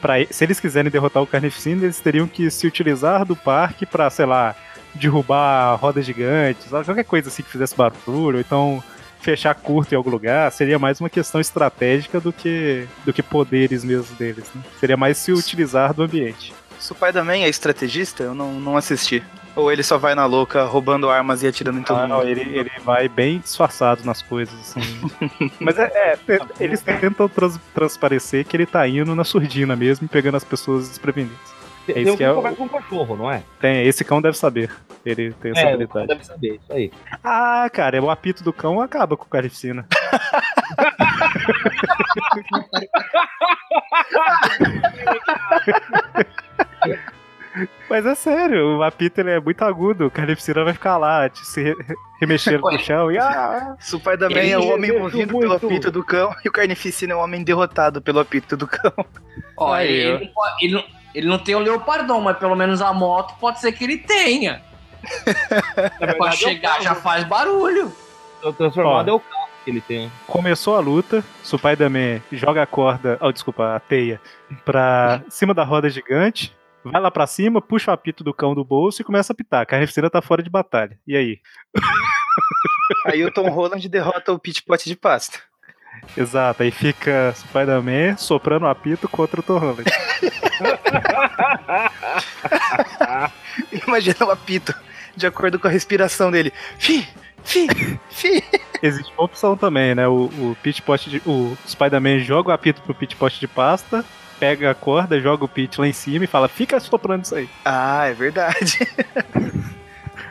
Pra, se eles quiserem derrotar o Carnificina, eles teriam que se utilizar do parque pra, sei lá, derrubar rodas gigantes, qualquer coisa assim que fizesse barulho, então fechar curto em algum lugar. Seria mais uma questão estratégica do que, do que poderes mesmo deles, né? Seria mais se utilizar do ambiente. O Spider-Man é estrategista? Eu não, não assisti. Ou ele só vai na louca roubando armas e atirando em todo Ah, mundo? não, ele, ele vai bem disfarçado nas coisas, assim. [LAUGHS] Mas é, é, eles tentam trans- transparecer que ele tá indo na surdina mesmo, e pegando as pessoas desprevenidas. Tem, É tem isso um que é o- conversa com um cachorro, não é? Tem, esse cão deve saber. Ele tem essa É, habilidade. deve saber, isso aí. Ah, cara, o apito do cão acaba com o carnificina. [LAUGHS] [LAUGHS] Mas é sério, o apito ele é muito agudo, o carnificina vai ficar lá, te se re- remexendo no chão e ah, Spider-Man Ele é o homem movido pelo apito do cão e o Carnificina é o homem derrotado pelo apito do cão. Aí, ele, ele não ele não, ele não tem o Leopardon, mas pelo menos a moto pode ser que ele tenha. [LAUGHS] Na Pra é chegar já faz barulho. O transformado Ó. é o carro que ele tem. começou a luta, o Spider-Man joga a corda, oh, desculpa, a teia, pra cima da roda gigante, vai lá pra cima, puxa o apito do cão do bolso e começa a apitar. A carnificina tá fora de batalha. E aí? [LAUGHS] Aí o Tom Holland derrota o Pit Pot de pasta. Exato, aí fica Spider-Man soprando o apito contra o Tom Holland. [LAUGHS] Imagina o apito, de acordo com a respiração dele. Fi, fi, fi. Existe uma opção também, né? O, o de, o Spider-Man joga o apito pro Pit Pot de pasta, pega a corda, joga o Pit lá em cima e fala: fica soprando isso aí. Ah, é verdade. [LAUGHS]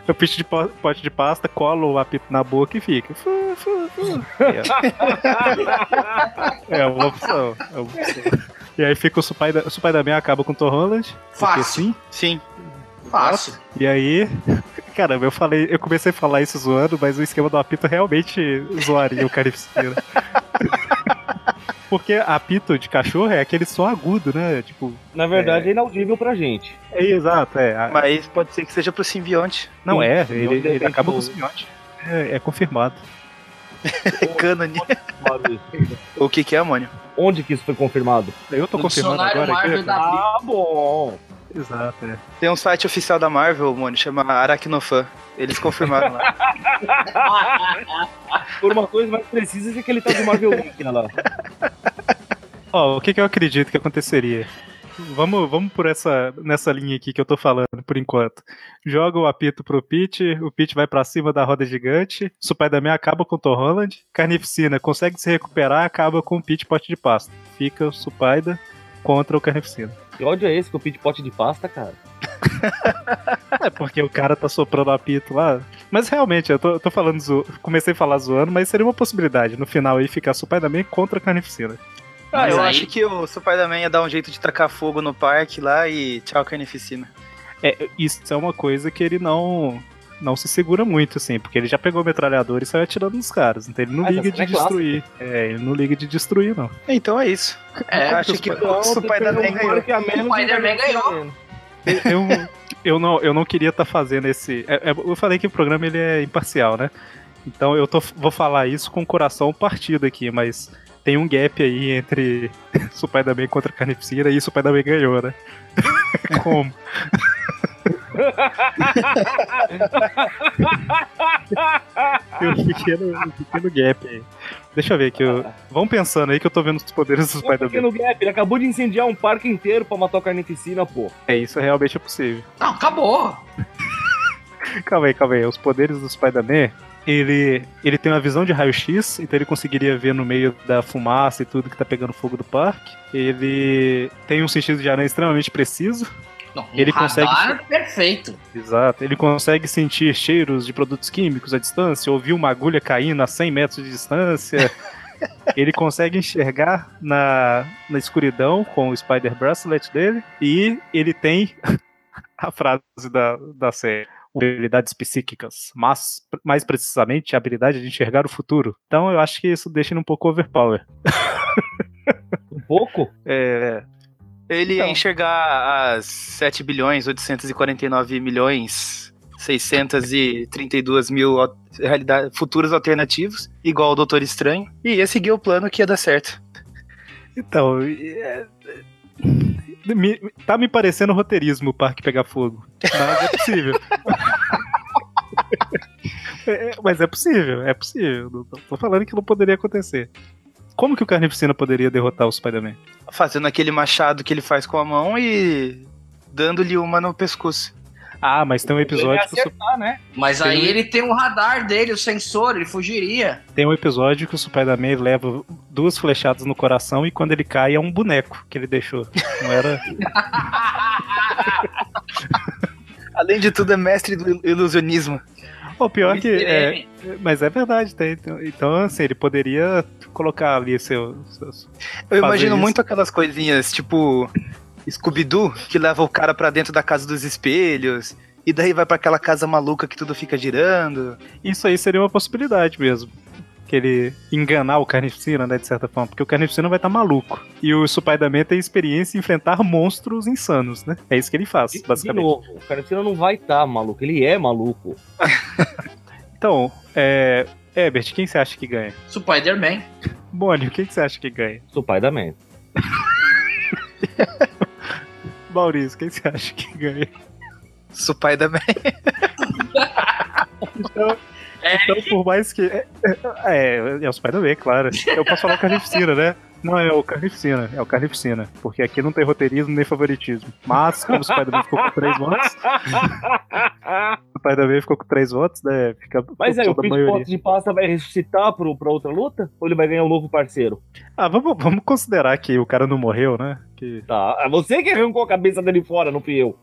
O Pit de po- pote de pasta cola o apito na boca e fica. Fu, fu, fu. [LAUGHS] É, é uma opção. É uma opção. E aí fica o Spider- o Spider-Man acaba com o Tom Holland. Fácil. sim. Sim. Fácil. E aí, [LAUGHS] caramba, eu falei, eu comecei a falar isso zoando, mas o esquema do apito realmente zoaria o Carnificina. Porque apito de cachorro é aquele som agudo, né? Tipo, Na verdade, é, inaudível pra gente. é exato, é. A- Mas pode ser que seja pro simbionte. não é, sim, ele, não ele depende acaba com o simbionte. É, é confirmado. [LAUGHS] Cânone. [LAUGHS] O que, que é amônio? Onde que isso foi confirmado? Eu tô No confirmando agora. Marvel aqui, da- Ah, bom. Exato, é. Tem um site oficial da Marvel, mano, chama Aracnofan. Eles confirmaram lá. [LAUGHS] Por uma coisa mais precisa é que ele tá de Marvel Link lá. [LAUGHS] Ó, o que, que eu acredito que aconteceria? Vamos, vamos por essa nessa linha aqui que eu tô falando, por enquanto. Joga o apito pro Pete, o Pete vai pra cima da roda gigante, o Spider-Man acaba com o Tom Holland, Carnificina consegue se recuperar, acaba com o Pete pote de pasta. Fica o Spider contra o Carnificina. Que ódio é esse que eu pedi pote de pasta, cara? [LAUGHS] É porque o cara tá soprando apito lá. Mas realmente, eu tô, eu tô falando, zo... comecei a falar zoando, mas seria uma possibilidade. No final aí ficar Spider-Man contra a Carnificina. Ah, Mas eu aí- acho que o Spider-Man ia dar um jeito de tracar fogo no parque lá e tchau, Carnificina. É, isso é uma coisa que ele não não se segura muito, assim, porque ele já pegou o metralhador e saiu atirando nos caras, então ele não Ah, liga de é destruir. É, ele não liga de destruir, não. Então é isso. É, eu acho que o Spider-Man ganhou. O Spider-Man ganhou. Eu, eu, não, eu não queria estar fazendo esse. é- é- eu falei que o programa ele é imparcial, né? Então eu tô, vou falar isso com o coração partido aqui, mas tem um gap aí entre [LAUGHS] Spider-Man contra Carnificina e Spider-Man ganhou, né? [LAUGHS] Como? Eu fiquei no, um pequeno gap aí. Deixa eu ver aqui. Eu... Vão pensando aí que eu tô vendo os poderes do Um Spider-Man. pequeno gap, ele acabou de incendiar um parque inteiro pra matar o Carnificina, pô. É, isso realmente é possível. Não, acabou. [LAUGHS] Calma aí, calma aí. Os poderes do Spider-Man ele, ele tem uma visão de raio-x, então ele conseguiria ver no meio da fumaça e tudo que tá pegando fogo do parque. Ele tem um sentido de aranha extremamente preciso. Não, um Ele consegue- perfeito. Exato. Ele consegue sentir cheiros de produtos químicos à distância, ouvir uma agulha caindo a 100 metros de distância. [LAUGHS] ele consegue enxergar na, na escuridão com o Spider Bracelet dele. E ele tem [LAUGHS] a frase da, da série. Habilidades psíquicas, mas mais precisamente a habilidade de enxergar o futuro. Então eu acho que isso deixa ele um pouco overpower. Um pouco? É, Ele Então. ia enxergar as 7 bilhões 849 milhões 632 mil al- realidade, futuros alternativos, igual o Doutor Estranho, e ia seguir o plano que ia dar certo. Então, é- me- tá me parecendo roteirismo o parque pegar fogo. Mas é possível. [LAUGHS] É, mas é possível, é possível. Não tô- tô falando que não poderia acontecer. Como que o Carnificina poderia derrotar o Spider-Man? Fazendo aquele machado que ele faz com a mão e dando-lhe uma no pescoço. Ah, mas tem um episódio que o, Su- acertar, né? Mas Tem aí um- ele tem o radar dele, o sensor, ele fugiria. tem um episódio que o Spider-Man leva duas flechadas no coração e quando ele cai é um boneco que ele deixou. Não era. [LAUGHS] Além de tudo, é mestre do il- ilusionismo. O pior que. É, Ele- mas é verdade, tem- Então, assim, ele poderia colocar ali seu, seus. Eu imagino isso. muito aquelas coisinhas, tipo Scooby-Doo, que leva o cara pra dentro da casa dos espelhos, e daí vai pra aquela casa maluca que tudo fica girando. Isso aí seria uma possibilidade mesmo. Que ele enganar o Carnificina, né, de certa forma. Porque o Carnificina vai estar maluco. E o Spider-Man tem experiência em enfrentar monstros insanos, né? É isso que ele faz, De, de basicamente. novo, o Carnificina não vai estar maluco, ele é maluco. [LAUGHS] Então, é. Herbert, quem você acha que ganha? Spider-Man. Mônio, quem que você acha que ganha? Sou pai da Man. [LAUGHS] Maurício, quem você acha que ganha? Supai da Man. Então, por mais que. É, é, é o Spider-Man, claro. Eu posso falar o Carnificina, né? Não, é o Carnificina, é o Carnificina. Porque aqui não tem roteirismo nem favoritismo. Mas, como o Spider-Man ficou com três votos, [LAUGHS] o Spider-Man ficou com três votos, né? Fica Mas aí, o Pete de Pasta vai ressuscitar pro, pra outra luta? Ou ele vai ganhar um novo parceiro? Ah, vamos, vamos considerar que o cara não morreu, né? Que, Tá, é você que arrancou a cabeça dele fora, não fui eu.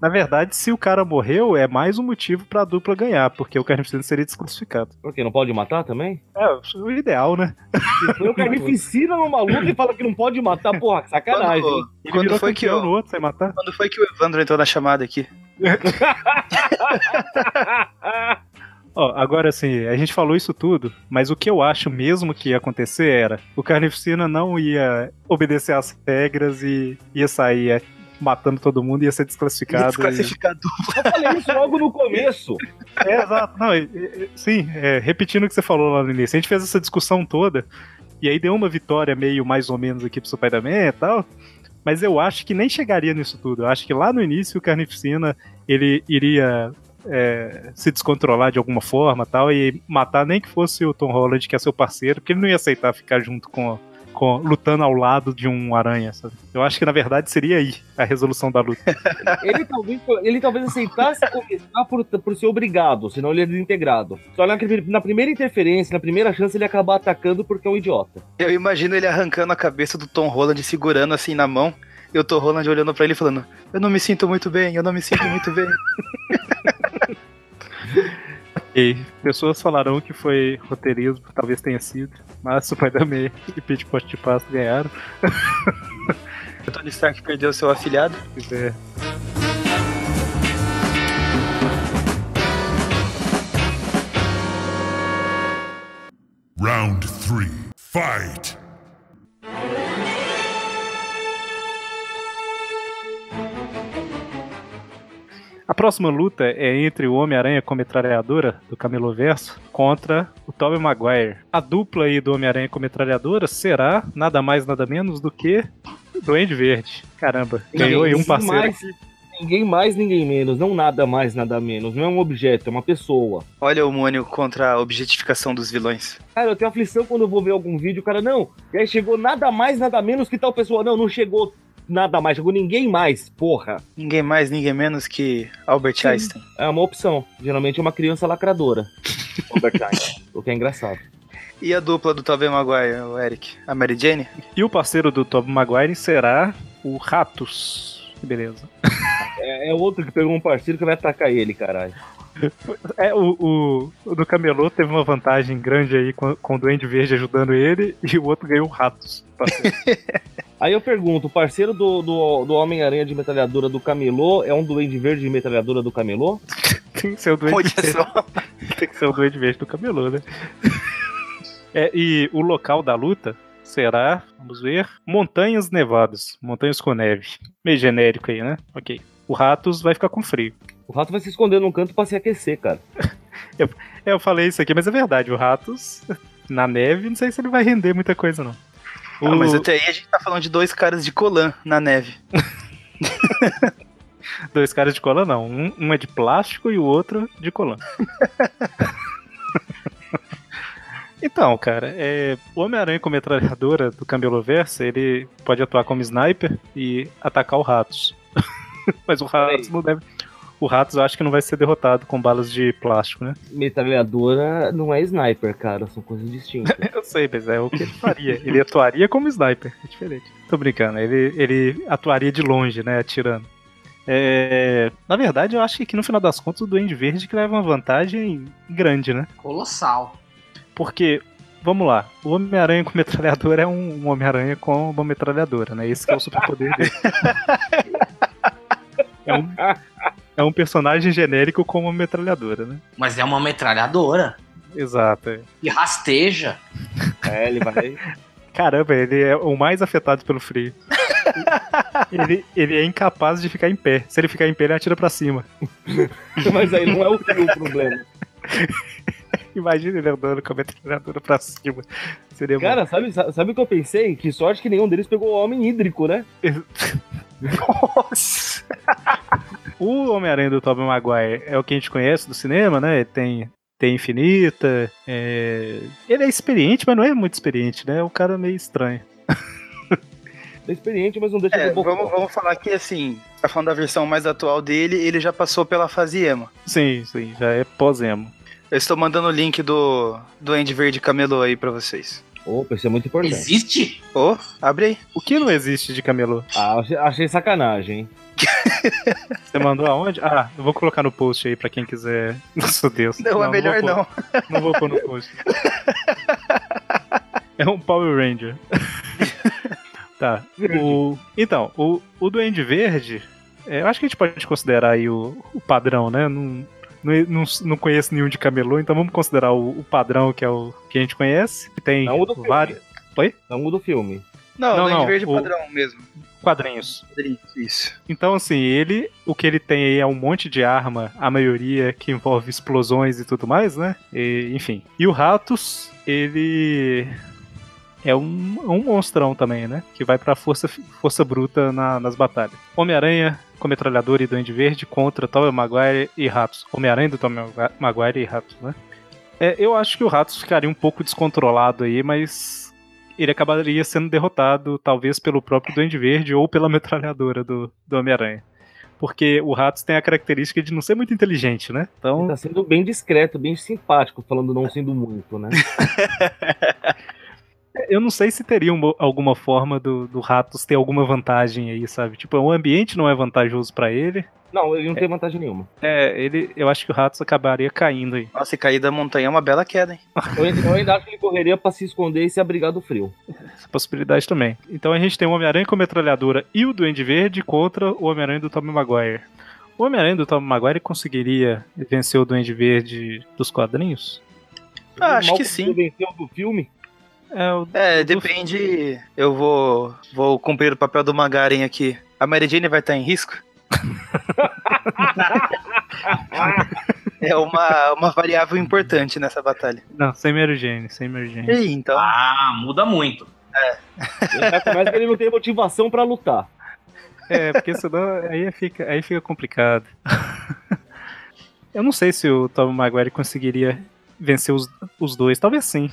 na verdade, se o cara morreu, é mais um motivo pra dupla ganhar, porque o Carnificina seria desclassificado. Por quê? Não pode matar também? É, o ideal, né? Se foi o Carnificina numa luta e fala que não pode matar, porra, que sacanagem. hein? Quando, Ele quando foi que o, no outro sem matar. quando foi que o Evandro entrou na chamada aqui? [LAUGHS] Ó, agora assim, a gente falou isso tudo, mas o que eu acho mesmo que ia acontecer era o Carnificina não ia obedecer às regras e ia sair é, matando todo mundo, ia ser desclassificado. Desclassificado. Eu falei isso logo no começo. e- [LAUGHS] É, exato. Não, e- e- sim, é, repetindo o que você falou lá no início, a gente fez essa discussão toda, e aí deu uma vitória meio mais ou menos aqui pro Spider-Man e tal, mas eu acho que nem chegaria nisso tudo. Eu acho que lá no início o Carnificina ele iria é, se descontrolar de alguma forma tal e matar nem que fosse o Tom Holland, que é seu parceiro, porque ele não ia aceitar ficar junto com, com lutando ao lado de um aranha, sabe? Eu acho que na verdade seria aí a resolução da luta. [LAUGHS] Ele talvez, ele talvez aceitasse começar por, por ser obrigado, senão ele é desintegrado. Só na, na primeira interferência, na primeira chance, ele acabar atacando porque é um idiota. Eu imagino ele arrancando a cabeça do Tom Holland, segurando assim na mão, e o Tom Holland olhando pra ele falando: Eu não me sinto muito bem, eu não me sinto muito bem. [LAUGHS] E pessoas falarão que foi roteirismo, talvez tenha sido, mas o Spider-Man e Pete Post de Pasto ganharam. O [LAUGHS] Tony Stark perdeu seu afilhado. Pois é. Round three. Fight. A próxima luta é entre o Homem-Aranha com metralhadora do Cameloverso contra o Tobey Maguire. A dupla aí do Homem-Aranha com metralhadora será nada mais nada menos do que o Duende Verde. Caramba, ganhou aí um parceiro. mais, ninguém mais, ninguém menos. Não nada mais, nada menos. Não é um objeto, é uma pessoa. Olha o Mônio contra a objetificação dos vilões. Cara, eu tenho aflição quando eu vou ver algum vídeo, o cara, não, e aí chegou nada mais, nada menos que tal pessoa. Não, não chegou nada mais, chegou ninguém mais, porra. Ninguém mais, ninguém menos que Albert Einstein. É uma opção. Geralmente é uma criança lacradora. [LAUGHS] Albert Einstein. O que é engraçado. E a dupla do Tobey Maguire, o Eric? A Mary Jane? E o parceiro do Tobey Maguire será o Ratos. Que beleza. É, é outro que pegou um parceiro que vai atacar ele, caralho. É, o, o, o do Camelô teve uma vantagem grande aí com, com o Duende Verde ajudando ele e o outro ganhou o Ratos. [LAUGHS] Aí eu pergunto, o parceiro do, do, do Homem-Aranha de metralhadora do Camelô é um duende verde de metralhadora do Camelô? [LAUGHS] Tem que ser o Duende Olha Verde. só. [LAUGHS] Tem que ser o Duende Verde do Camelô, né? [LAUGHS] É, e o local da luta será, vamos ver, Montanhas Nevadas. Montanhas com neve. Meio genérico aí, né? Ok. O Ratos vai ficar com frio. O rato vai se esconder num canto pra se aquecer, cara. É, eu falei isso aqui, mas é verdade. O Ratos, na neve, não sei se ele vai render muita coisa, não. Ah, O- mas até aí a gente tá falando de dois caras de colã na neve. [LAUGHS] Dois caras de cola, não. Um, um é de plástico e o outro de colã. [LAUGHS] então, cara, é, o Homem-Aranha com metralhadora do Cameloverse, ele pode atuar como sniper e atacar o Ratos. [LAUGHS] Mas o Ratos não deve. O Ratos eu acho que não vai ser derrotado com balas de plástico, né? [LAUGHS] Metralhadora não é sniper, cara. São coisas distintas. [LAUGHS] Eu sei, mas é o que ele faria. Ele atuaria como sniper, é diferente. Tô brincando, ele, ele atuaria de longe, né, atirando. É, na verdade, eu acho que aqui no final das contas o Duende Verde que leva uma vantagem grande, né? Colossal. Porque, vamos lá, o Homem-Aranha com metralhadora é um, um Homem-Aranha com uma metralhadora, né? Esse que é o superpoder dele. [LAUGHS] É um, é um personagem genérico com uma metralhadora, né? Mas é uma metralhadora. Exato. é. E rasteja. [LAUGHS] é, ele vai. Caramba, ele é o mais afetado pelo frio. [LAUGHS] ele, ele é incapaz de ficar em pé. Se ele ficar em pé, ele atira pra cima. Mas aí não é o frio o problema. [LAUGHS] [LAUGHS] Imagina ele andando com a metralhadora pra cima. Seria. Cara, sabe, sabe o que eu pensei? Que sorte que nenhum deles pegou o homem hídrico, né? Nossa! [LAUGHS] O Homem-Aranha do Tobey Maguire é o que a gente conhece do cinema, né? Ele tem, tem infinita. é, Ele é experiente, mas não é muito experiente, né? É um cara meio estranho. [LAUGHS] É experiente, mas não deixa É, de boca. vamos, vamos falar que assim, tá falando da versão mais atual dele, ele já passou pela fase emo. Sim, sim, já é pós-emo. Eu estou mandando o link do, do Andy Verde Camelô aí pra vocês. Opa, isso é muito importante. Existe? Ô, abre aí. O que não existe de camelô? Ah, achei, achei sacanagem, hein? [LAUGHS] Você mandou aonde? Ah, eu vou colocar no post aí pra quem quiser. [LAUGHS] Nossa Deus. Não, é melhor vou não. pôr- Não vou pôr no post. [LAUGHS] É um Power Ranger. tá. O... Então, o, o Duende Verde, é, eu acho que a gente pode considerar aí o, o padrão, né? Não, não, não, não conheço nenhum de camelô, então vamos considerar o, o padrão que é o que a gente conhece. Que tem Não o do vários Oi? Não o do filme. Não, Não, não, Verde o- padrão mesmo. quadrinhos. Isso. Então, assim, ele, o que ele tem aí é um monte de arma, a maioria que envolve explosões e tudo mais, né? E, enfim. E o Ratos, ele é um, um monstrão também, né? Que vai pra força, força bruta na- nas batalhas. Homem-Aranha com metralhadora e Duende Verde contra Tobey Maguire e Ratos. Homem-Aranha do Tobey Maguire e Ratos, né? É, eu acho que o Ratos ficaria um pouco descontrolado aí, mas ele acabaria sendo derrotado, talvez pelo próprio Duende Verde ou pela [LAUGHS] metralhadora do, do Homem-Aranha. Porque o Ratos tem a característica de não ser muito inteligente, né? Ele Então, tá sendo bem discreto, bem simpático, falando não sendo muito, né? [LAUGHS] eu não sei se teria uma- alguma forma do, do Ratos ter alguma vantagem aí, sabe? Tipo, o ambiente não é vantajoso pra ele. Não, ele não tem vantagem nenhuma. É, ele, eu acho que o Ratos acabaria caindo aí. Nossa, e cair da montanha é uma bela queda, hein? [LAUGHS] Eu ainda, eu ainda acho que ele correria pra se esconder e se abrigar do frio. Essa possibilidade também. Então a gente tem o Homem-Aranha com metralhadora e o Duende Verde contra o Homem-Aranha do Tobey Maguire. O Homem-Aranha do Tobey Maguire conseguiria vencer o Duende Verde dos quadrinhos? Ah, acho que sim. o do filme. É, o, É, depende. Eu vou, vou cumprir o papel do Magaren aqui. A Mary Jane vai estar em risco? [LAUGHS] É uma, uma variável importante nessa batalha. Não, sem Mary Jane, sem Mary Jane. E então. Ah, muda muito. Começa que ele não tem motivação pra lutar. É, porque senão aí fica, aí fica complicado. Eu não sei se o Tobey Maguire conseguiria vencer os, os dois. Talvez sim.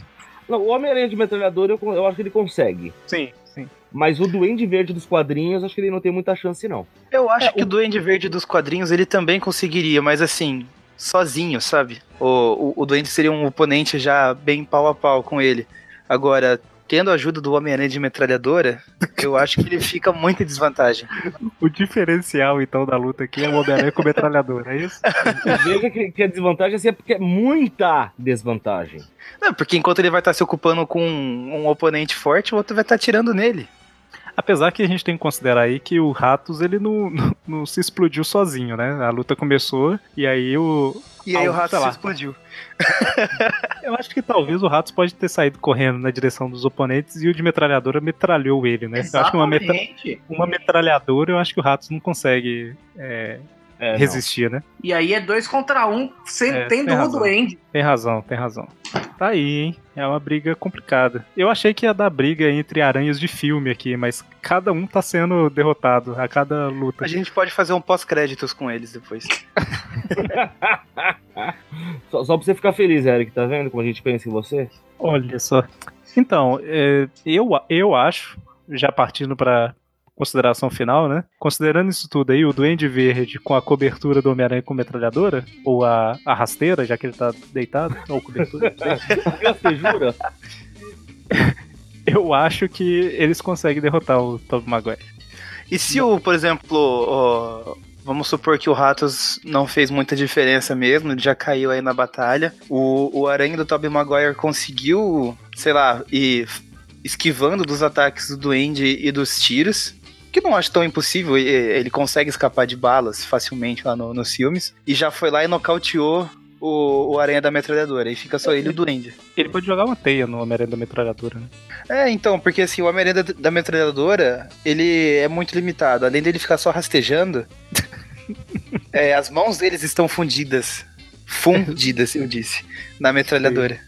Não, o Homem-Aranha de metralhadora eu, eu acho que ele consegue. Sim, sim. Mas o Duende Verde dos quadrinhos, acho que ele não tem muita chance, não. Eu acho É, que o Duende Verde dos quadrinhos ele também conseguiria, mas assim, sozinho, sabe? O, o, o Duende seria um oponente já bem pau a pau com ele. Agora, tendo a ajuda do Homem-Aranha de metralhadora, eu acho que ele fica muito em desvantagem. O diferencial, então, da luta aqui é o Homem-Aranha com metralhadora, é isso? Veja que, que a desvantagem assim, é porque é muita desvantagem. Não, porque enquanto ele vai estar se ocupando com um, um oponente forte, o outro vai estar tirando nele. Apesar que a gente tem que considerar aí que o Ratos, ele não, [LAUGHS] não, não se explodiu sozinho, né? A luta começou e aí o... E aí Ah, o rato sei se explodiu. [LAUGHS] Eu acho que talvez o Ratos pode ter saído correndo na direção dos oponentes e o de metralhadora metralhou ele, né? Eu acho que uma, metra- Exatamente. uma metralhadora, eu acho que o Ratos não consegue é, É, não. resistir, né? E aí é dois contra um, sem, É, tendo tem o razão. Duende. Tem razão, tem razão. Tá aí, hein? É uma briga complicada. Eu achei que ia dar briga entre aranhas de filme aqui, mas cada um tá sendo derrotado a cada luta. A gente pode fazer um pós-créditos com eles depois. [LAUGHS] Só, só pra você ficar feliz, Eric, tá vendo como a gente pensa em você? Olha só. Então, é, eu, eu acho, já partindo pra consideração final, né? Considerando isso tudo aí, o Duende Verde com a cobertura do Homem-Aranha com metralhadora, ou a, a rasteira, já que ele tá deitado, ou cobertura. [LAUGHS] Você jura? eu acho que eles conseguem derrotar o Tobey Maguire. E se o, por exemplo, o- vamos supor que o Ratos não fez muita diferença mesmo, ele já caiu aí na batalha. O, o aranha do Tobey Maguire conseguiu, sei lá, ir esquivando dos ataques do Duende e dos tiros. Que não acho tão impossível, ele consegue escapar de balas facilmente lá no- nos filmes. E já foi lá e nocauteou o, o aranha da metralhadora. E fica só ele e o Duende. Ele pode jogar uma teia no Homem-Aranha da metralhadora, né? É, então, porque assim, o Homem-Aranha da, da metralhadora, ele é muito limitado. Além dele ficar só rastejando, [LAUGHS] é, as mãos deles estão fundidas. Fundidas, eu disse, na metralhadora.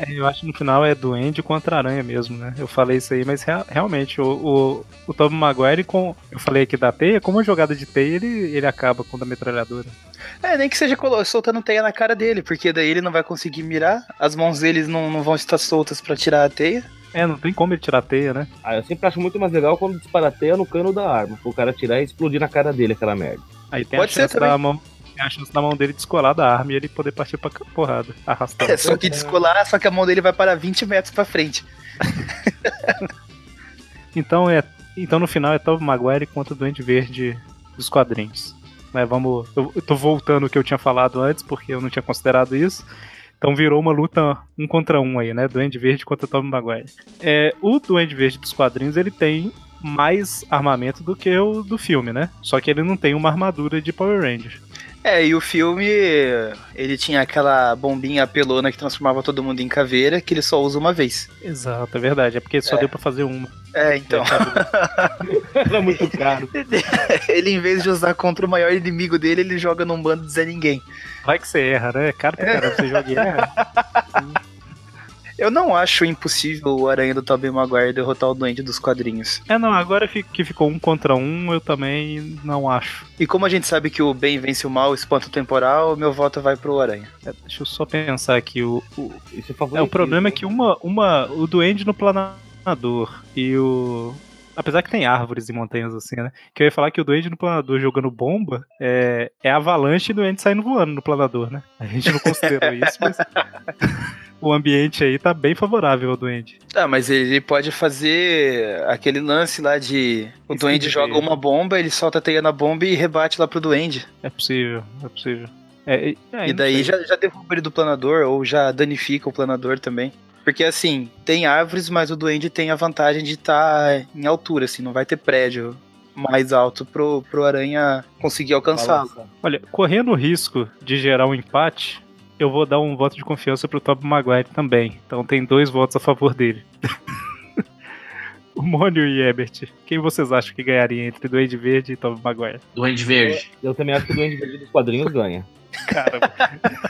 É, eu acho que no final é Duende contra Aranha mesmo, né? Eu falei isso aí, mas rea- realmente, o, o, o Tobey Maguire, com, eu falei aqui da teia, como jogada de teia, ele, ele acaba com a da metralhadora. É, nem que seja soltando teia na cara dele, porque daí ele não vai conseguir mirar, as mãos deles não, não vão estar soltas pra tirar a teia. É, não tem como ele tirar a teia, né? Ah, eu sempre acho muito mais legal quando dispara a teia no cano da arma. O cara tirar e explodir na cara dele aquela merda. Aí tem Pode a ser também. da mão. Tem a chance da mão dele descolar da arma e ele poder partir pra porrada, arrastando. É, só que descolar, só que a mão dele vai para 20 metros pra frente. [LAUGHS] Então é. Então no final é Tobey Maguire contra o Duende Verde dos quadrinhos. Mas vamos. Eu, eu tô voltando o que eu tinha falado antes, porque eu não tinha considerado isso. Então virou uma luta um contra um aí, né? Duende Verde contra Tobey Maguire. É, o Duende Verde dos quadrinhos ele tem mais armamento do que o do filme, né? Só que ele não tem uma armadura de Power Ranger. É, e o filme, ele tinha aquela bombinha pelona que transformava todo mundo em caveira, que ele só usa uma vez. Exato, é verdade. É porque só É. deu pra fazer uma. É, então. [LAUGHS] Era muito caro. [LAUGHS] ele, em vez de usar contra o maior inimigo dele, ele joga num bando de Zé Ninguém. Vai que você erra, né? É caro pra caramba você joga e erra. Eu não acho impossível o Aranha do Tobey Maguire derrotar o Duende dos quadrinhos. É, não, agora que ficou um contra um, eu também não acho. E como a gente sabe que o bem vence o mal, o espanto temporal, meu voto vai pro Aranha. É, deixa eu só pensar aqui. O, o, é, é, o problema é que uma, uma, o Duende no planador e o. Apesar que tem árvores e montanhas assim, né? Que eu ia falar que o Duende no planador jogando bomba é, é avalanche e o Duende saindo voando no planador, né? A gente não considerou [LAUGHS] isso, mas. O ambiente aí tá bem favorável ao Duende. Tá, mas ele pode fazer aquele lance lá de. O Isso Duende joga uma bomba, ele solta a teia na bomba e rebate lá pro Duende. É possível, é possível. É, e- é, e daí já, já derruba ele do planador, ou já danifica o planador também. Porque assim, tem árvores, mas o Duende tem a vantagem de estar em altura, assim, não vai ter prédio mais alto pro, pro Aranha conseguir alcançá-lo. Olha, correndo o risco de gerar um empate, eu vou dar um voto de confiança pro Tobey Maguire também. Então tem dois votos a favor dele. [LAUGHS] o Mônio e Ebert, quem vocês acham que ganharia entre Duende Verde e Tobey Maguire? Duende Verde. Eu também acho que o Duende Verde dos quadrinhos ganha. Caramba. [LAUGHS] [LAUGHS]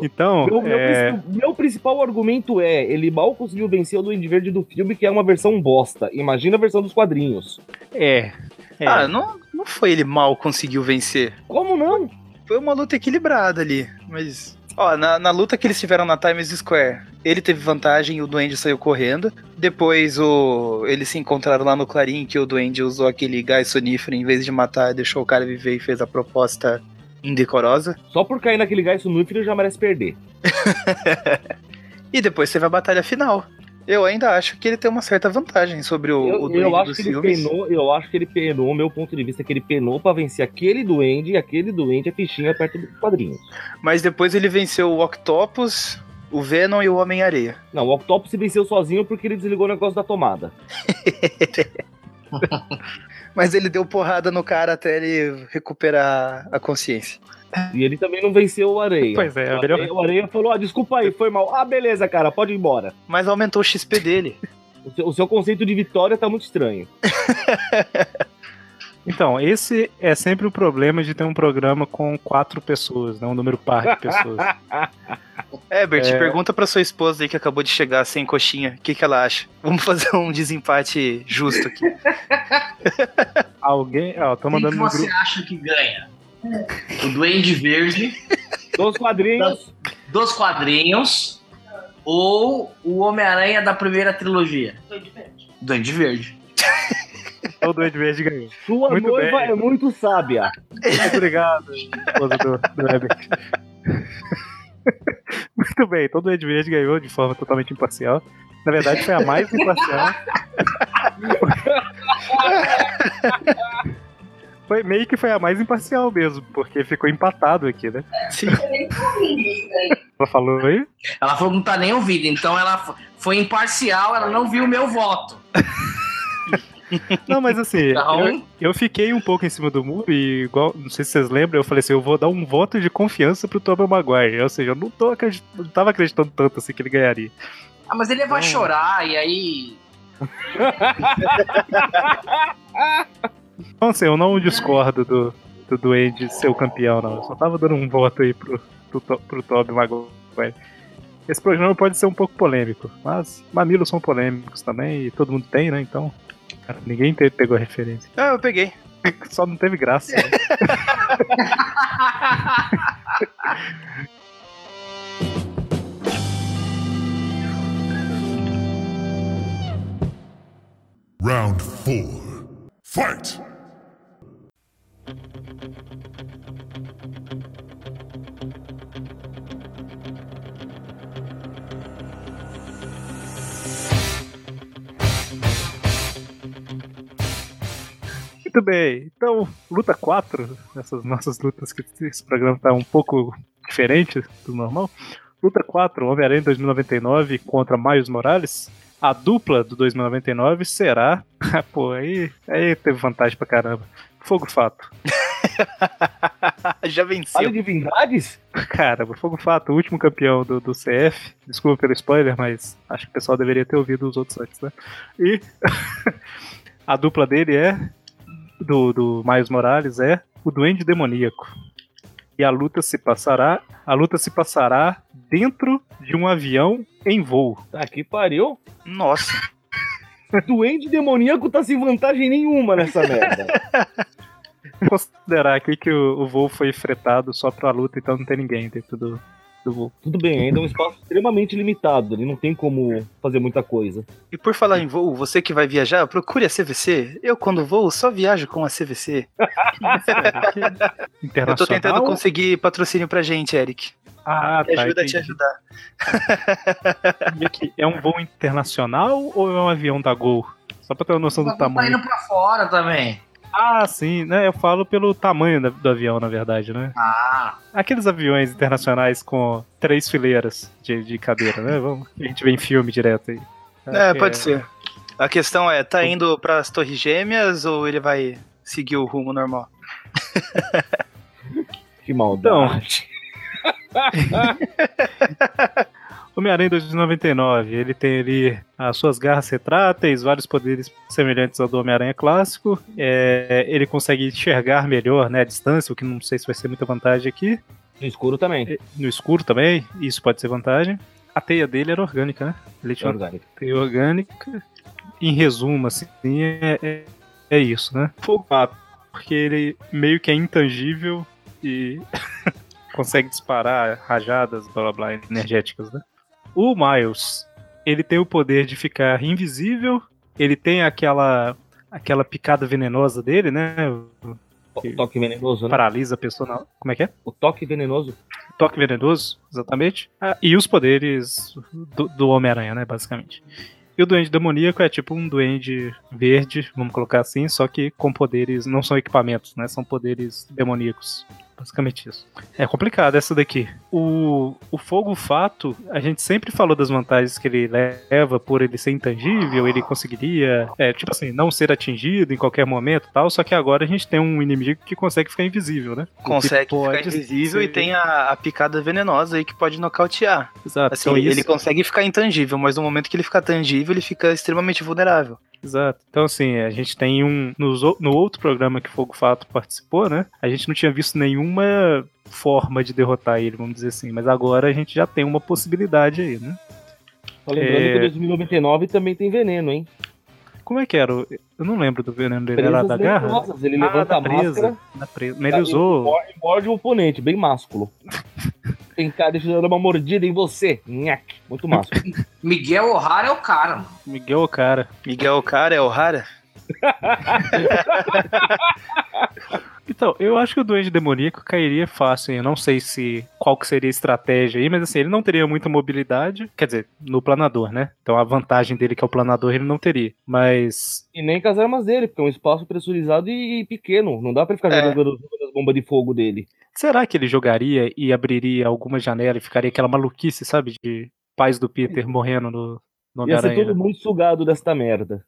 então, Meu, meu é, principal, meu principal argumento é: ele mal conseguiu vencer o Duende Verde do filme, que é uma versão bosta. Imagina a versão dos quadrinhos. é, é. Ah, não, não foi ele mal conseguiu vencer. Como não? Foi uma luta equilibrada ali, mas. Ó, na, na luta que eles tiveram na Times Square, ele teve vantagem e o Duende saiu correndo. Depois o eles se encontraram lá no Clarim, que o Duende usou aquele gás sonífero, em vez de matar, deixou o cara viver e fez a proposta indecorosa. Só por cair naquele gás sonúfero já merece perder. [LAUGHS] E depois teve a batalha final. Eu ainda acho que ele tem uma certa vantagem sobre o, Eu, o eu duende acho dos que ele penou, eu acho que ele penou, meu ponto de vista é que ele penou pra vencer aquele duende e aquele duende é fichinha perto dos quadrinhos. Mas depois ele venceu o Octopus, o Venom e o Homem-Areia. Não, o Octopus se venceu sozinho porque ele desligou o negócio da tomada. [LAUGHS] Mas ele deu porrada no cara até ele recuperar a consciência. E ele também não venceu o Areia. Pois é, o Areia, o Areia falou: ah, desculpa aí, foi mal. Ah, beleza, cara, pode ir embora. Mas aumentou o XP dele. O seu, o seu conceito de vitória tá muito estranho. [LAUGHS] Então, esse é sempre o problema de ter um programa com quatro pessoas, né? Um número par de pessoas. [LAUGHS] Herbert, É. pergunta pra sua esposa aí que acabou de chegar sem coxinha. O que, que ela acha? Vamos [LAUGHS] fazer um desempate justo aqui. [LAUGHS] Alguém. Ó, tô Quem mandando que no você grupo. acha que ganha? O Duende Verde Dos quadrinhos, dos quadrinhos ou o Homem-Aranha da primeira trilogia? Duende Verde. O Duende Verde ganhou. sua Muito noiva bem. é muito sábia. Muito obrigado, esposa do, do Herbert. Muito bem, então o Duende Verde ganhou de forma totalmente imparcial. Na verdade, foi a mais imparcial. Foi meio que foi a mais imparcial mesmo, porque ficou empatado aqui, né? Sim. Ela falou aí? Ela falou que não tá nem ouvindo, então ela foi imparcial, ela não viu o meu voto. Não, mas assim, [LAUGHS] Então- eu, eu fiquei um pouco em cima do muro e, igual, não sei se vocês lembram, eu falei assim, eu vou dar um voto de confiança pro Tobey Maguire. Ou seja, eu não, tô acredit... não tava acreditando tanto assim que ele ganharia. Ah, mas ele vai Não. chorar e aí. [LAUGHS] Então, assim, eu não discordo do, do Duende ser o campeão, não. Eu só tava dando um voto aí pro, pro, pro Tobey Maguire. Esse programa pode ser um pouco polêmico, mas mamilos são polêmicos também e todo mundo tem, né? Então, cara, ninguém te- pegou a referência. Ah, eu peguei. [LAUGHS] Só não teve graça. né? Round four. Fight! Muito bem, então, luta 4, essas nossas lutas, que esse programa tá um pouco diferente do normal. Luta 4, Homem-Aranha 2099 contra Miles Morales. A dupla do 2099 será. [LAUGHS] Pô, aí, aí teve vantagem pra caramba. Fogo Fato. [LAUGHS] Já venceu. divindades? Caramba, Fogo Fato, o último campeão do, do CF. Desculpa pelo spoiler, mas acho que o pessoal deveria ter ouvido os outros antes, né? E [LAUGHS] a dupla dele é. Do, do Miles Morales é o Duende Demoníaco. E a luta se passará. A luta se passará dentro de um avião em voo. Tá que pariu. Nossa. [LAUGHS] Duende demoníaco tá sem vantagem nenhuma nessa merda. [LAUGHS] Considerar aqui que o, o voo foi fretado só pra luta, então não tem ninguém dentro do, voo. Tudo bem, ainda é um espaço extremamente limitado. Ele não tem como fazer muita coisa. E por falar em voo, você que vai viajar, procure a CVC. Eu, quando vou, só viajo com a CVC. Internacional. [LAUGHS] Eu tô tentando conseguir patrocínio pra gente, Eric. Ah, Me tá. ajuda a te ajudar. E aqui, é um voo internacional ou é um avião da Gol? Só pra ter uma noção do Tá indo tamanho. pra fora também. Ah, sim, né? Eu falo pelo tamanho da- do avião, na verdade, né? Ah, Aqueles aviões internacionais com três fileiras de, de cadeira, né? Vamos, a gente vê em filme direto aí. É, pode ser. A questão é, tá indo pras Torres Gêmeas ou ele vai seguir o rumo normal? [LAUGHS] Que maldade. [LAUGHS] Homem-Aranha 2099, ele tem ali as suas garras retráteis, vários poderes semelhantes ao do Homem-Aranha clássico. É, ele consegue enxergar melhor né, a distância, o que não sei se vai ser muita vantagem aqui. No escuro também. No escuro também, isso pode ser vantagem. A teia dele era orgânica, né? Ele É tinha uma orgânico. teia orgânica. Em resumo, assim, é, é, é isso, né? Fogo porque ele meio que é intangível e [LAUGHS] consegue disparar rajadas, blá blá blá, energéticas, né? O Miles, ele tem o poder de ficar invisível, ele tem aquela aquela picada venenosa dele, né? O toque venenoso, né? paralisa a pessoa. Não. Como é que é? O toque venenoso. Toque venenoso, exatamente. Ah, e os poderes do, do Homem-Aranha, né, basicamente. E o Duende Demoníaco é tipo um duende verde, vamos colocar assim, só que com poderes, não são equipamentos, né? São poderes demoníacos. Basicamente isso. É complicado essa daqui. O, o Fogo Fato, a gente sempre falou das vantagens que ele leva por ele ser intangível, ele conseguiria, é, tipo assim, não ser atingido em qualquer momento e tal, só que agora a gente tem um inimigo que consegue ficar invisível, né? Consegue ficar invisível e ser- tem a, a picada venenosa aí que pode nocautear. Exato. Assim, então ele isso- consegue ficar intangível, mas no momento que ele fica tangível, ele fica extremamente vulnerável. Exato. Então, assim, a gente tem um. nos no outro programa que Fogo Fato participou, né? A gente não tinha visto nenhuma forma de derrotar ele, vamos dizer assim. Mas agora a gente já tem uma possibilidade aí, né? Só lembrando É. que 2099 também tem veneno, hein? Como é que era? Eu não lembro do veneno dele. Era da garra? Ele Ah, levanta da a presa. máscara Da presa. Ele usou. morde, morde o oponente, bem másculo. [LAUGHS] tem cara deixando uma mordida em você. Nhaque. Muito másculo. [LAUGHS] Miguel O'Hara é o cara, mano. Miguel Cara. Miguel Cara é o Rara? [LAUGHS] Então, eu acho que o Duende Demoníaco cairia fácil. hein? Eu não sei se qual que seria a estratégia aí, mas assim, ele não teria muita mobilidade. Quer dizer, no planador, né? Então a vantagem dele, que é o planador, ele não teria. Mas e nem com as armas dele, porque é um espaço pressurizado e pequeno. Não dá pra ficar É. jogando as bombas de fogo dele. Será que ele jogaria e abriria alguma janela e ficaria aquela maluquice, sabe? De pais do Peter morrendo no, no Ia ser todo mundo sugado desta merda.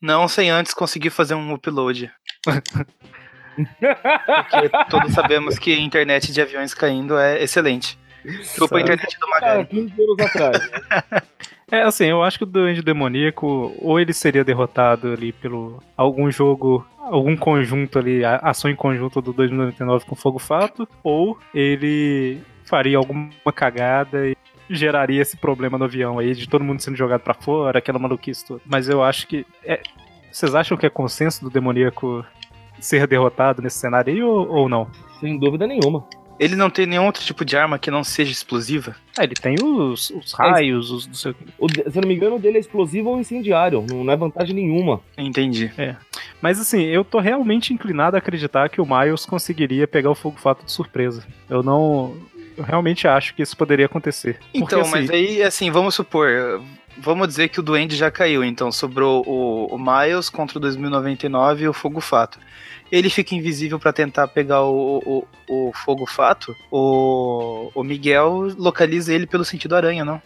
Não sem antes conseguir fazer um upload. [LAUGHS] Porque todos sabemos que a internet de aviões caindo é excelente. Desculpa a internet do Magari. 15 anos atrás. né? [LAUGHS] É, assim, eu acho que o Duende Demoníaco, ou ele seria derrotado ali pelo algum jogo, algum conjunto ali, a- ação em conjunto do 2099 com Fogo Fato, ou ele faria alguma cagada e geraria esse problema no avião aí, de todo mundo sendo jogado pra fora, aquela maluquice toda. Mas eu acho que. é- vocês acham que é consenso do demoníaco ser derrotado nesse cenário aí ou, ou não? Sem dúvida nenhuma. Ele não tem nenhum outro tipo de arma que não seja explosiva? Ah, ele tem os, os raios, os não sei o se eu não me engano, o dele é explosivo ou incendiário. Não, não é vantagem nenhuma. Entendi. Mas assim, eu tô realmente inclinado a acreditar que o Miles conseguiria pegar o Fogo Fato de surpresa. Eu não. Eu realmente acho que isso poderia acontecer. Porque, Então, assim, mas aí, assim, vamos supor. Vamos dizer que o Duende já caiu, então sobrou o, o Miles contra o 2099 e o Fogo Fato. Ele fica invisível pra tentar pegar o, o, o Fogo Fato. O, o Miguel localiza ele pelo sentido aranha, não?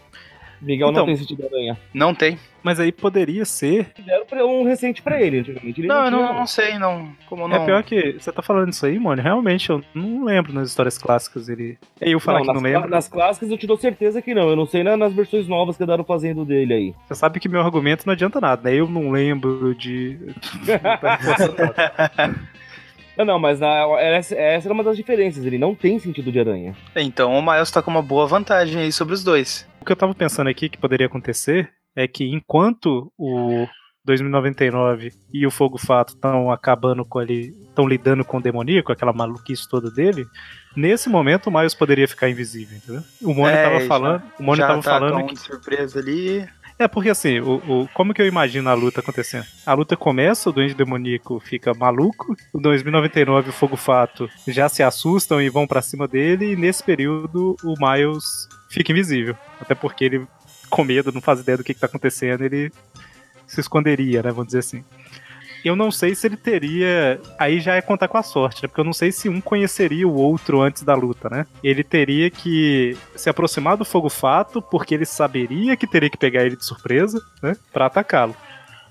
Miguel Então. não tem sentido aranha. Não tem. Mas aí poderia ser. Fizeram um recente pra ele, antigamente. Ele Não, eu tinha- não, não sei, não. Como não. É pior que. Você tá falando isso aí, mano? Realmente, eu não lembro nas histórias clássicas ele. É eu falar Não, que não lembro. nas clássicas eu te dou certeza que não. Eu não sei na- nas versões novas que andaram fazendo dele aí. Você sabe que meu argumento não adianta nada, né? Eu não lembro de. [LAUGHS] [LAUGHS] Não, não, mas na- essa, essa era uma das diferenças. Ele não tem sentido de aranha. Então o Miles tá com uma boa vantagem aí sobre os dois. O que eu tava pensando aqui que poderia acontecer é que enquanto o 2099 e o Fogo Fato estão acabando com ele, estão lidando com o demoníaco, aquela maluquice toda dele, nesse momento o Miles poderia ficar invisível, entendeu? O Mônio É, tava já- falando, o Mônio Já tava tá falando com que surpresa ali. É porque assim, o, o- como que eu imagino a luta acontecendo? A luta começa, o Duende Demoníaco fica maluco, o 2099 e o Fogo Fato já se assustam e vão pra cima dele, e nesse período o Miles fica invisível. Até porque ele, com medo, não faz ideia do que, que tá acontecendo, ele se esconderia, né? Vamos dizer assim. Eu não sei se ele teria. Aí já é contar com a sorte, né? Porque eu não sei se um conheceria o outro antes da luta, né? Ele teria que se aproximar do Fogo Fato, porque ele saberia que teria que pegar ele de surpresa, né? Pra atacá-lo.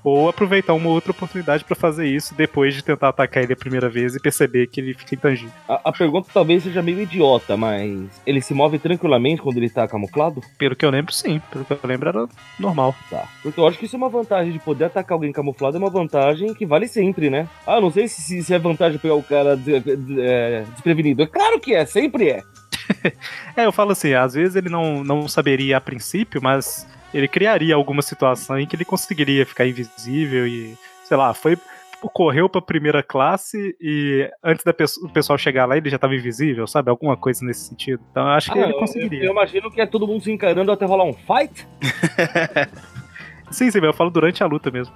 Ou aproveitar uma outra oportunidade pra fazer isso depois de tentar atacar ele a primeira vez e perceber que ele fica intangível. A, a pergunta talvez seja meio idiota, mas ele se move tranquilamente quando ele tá camuflado? Pelo que eu lembro, sim. Pelo que eu lembro, era normal. Tá. Porque eu acho que isso é uma vantagem de poder atacar alguém camuflado, é uma vantagem que vale sempre, né? Ah, não sei se, se- se é vantagem pegar o cara de- de- é, desprevenido. É claro que é, sempre é. [LAUGHS] É, eu falo assim, às vezes ele não, não saberia a princípio, mas ele criaria alguma situação em que ele conseguiria ficar invisível e, sei lá, foi correu pra primeira classe e antes da pesso- o pessoal chegar lá ele já tava invisível, sabe? Alguma coisa nesse sentido. Então eu acho que Ah, ele conseguiria. Eu, eu imagino que é todo mundo se encarando até rolar um fight. [LAUGHS] Sim, sim, eu falo durante a luta mesmo.